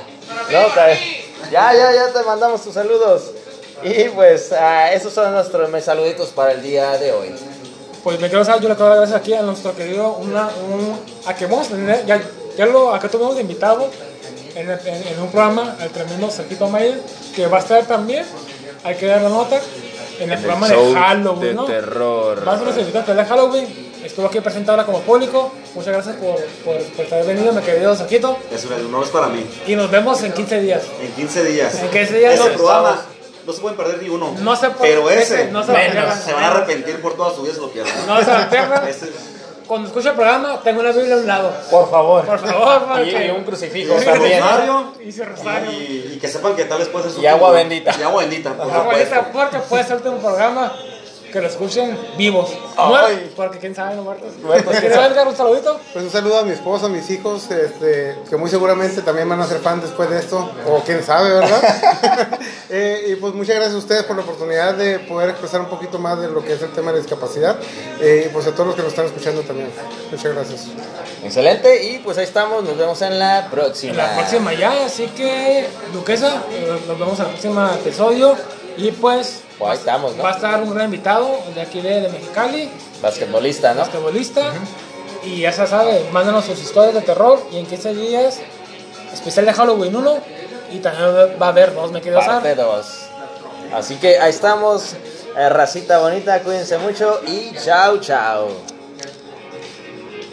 Speaker 1: No, ya, ya, ya te mandamos tus saludos. Y pues ah, esos son nuestros mis saluditos para el día de hoy.
Speaker 2: Pues me quiero usar, yo le quiero dar gracias aquí a nuestro querido, una, un, a que vamos a tener, ya, ya lo, acá tuvimos de invitado en, el- en, en un programa, el tremendo Sergito Mayer, que va a estar también, hay que dar la nota, en el programa de Halloween, ¿no?
Speaker 1: terror.
Speaker 2: Va a ser nuestro invitado de Halloween, estuvo aquí presente ahora como público, muchas gracias por, por, por haber venido, mi querido Sergito,
Speaker 4: Es un honor para mí.
Speaker 2: y nos vemos en 15 días.
Speaker 4: En 15 días.
Speaker 2: En 15 días
Speaker 4: Ese
Speaker 2: nos
Speaker 4: programa
Speaker 1: estamos.
Speaker 4: no se pueden perder ni uno.
Speaker 2: No se puede-
Speaker 4: Pero ese,
Speaker 2: ese no se
Speaker 4: menos. Se van a arrepentir por toda su vida si lo pierden.
Speaker 2: No se lo pierdan. Cuando escuche el programa, tengo una Biblia a un lado.
Speaker 1: Por favor.
Speaker 2: Por favor,
Speaker 1: Y,
Speaker 2: porque...
Speaker 1: y un crucifijo
Speaker 4: Y
Speaker 1: también.
Speaker 4: rosario.
Speaker 2: Y su rosario.
Speaker 4: Y, y que sepan que tal vez puede ser su
Speaker 1: Y agua bendita.
Speaker 4: Y agua bendita, por
Speaker 2: Agua bendita, porque puede ser un programa que lo escuchen vivos.
Speaker 1: Ay.
Speaker 2: Porque quién sabe, no muertos.
Speaker 1: Muertos, quién
Speaker 2: ¿Quieres
Speaker 1: sabe.
Speaker 2: Edgar un saludito?
Speaker 3: Pues un saludo a mi esposa, a mis hijos, este, que muy seguramente también van a ser fan después de esto, o quién sabe, ¿verdad? Eh, y pues muchas gracias a ustedes por la oportunidad de poder expresar un poquito más de lo que es el tema de discapacidad, eh, y pues a todos los que nos están escuchando también. Muchas gracias.
Speaker 1: Excelente, y pues ahí estamos, nos vemos en la próxima.
Speaker 2: En la próxima ya, así que, Duquesa, eh, nos vemos en el próximo episodio. Y pues,
Speaker 1: Pues ahí estamos, ¿no?
Speaker 2: va a estar un gran invitado de aquí de, de Mexicali,
Speaker 1: Basquetbolista, ¿no?
Speaker 2: basquetbolista. Y ya se sabe, mándanos sus historias de terror. Y en 15 días, especial de Halloween 1. Y también va a haber dos, me quedo
Speaker 1: Parte 2. Así que ahí estamos, eh, racita bonita, cuídense mucho y chao, chao.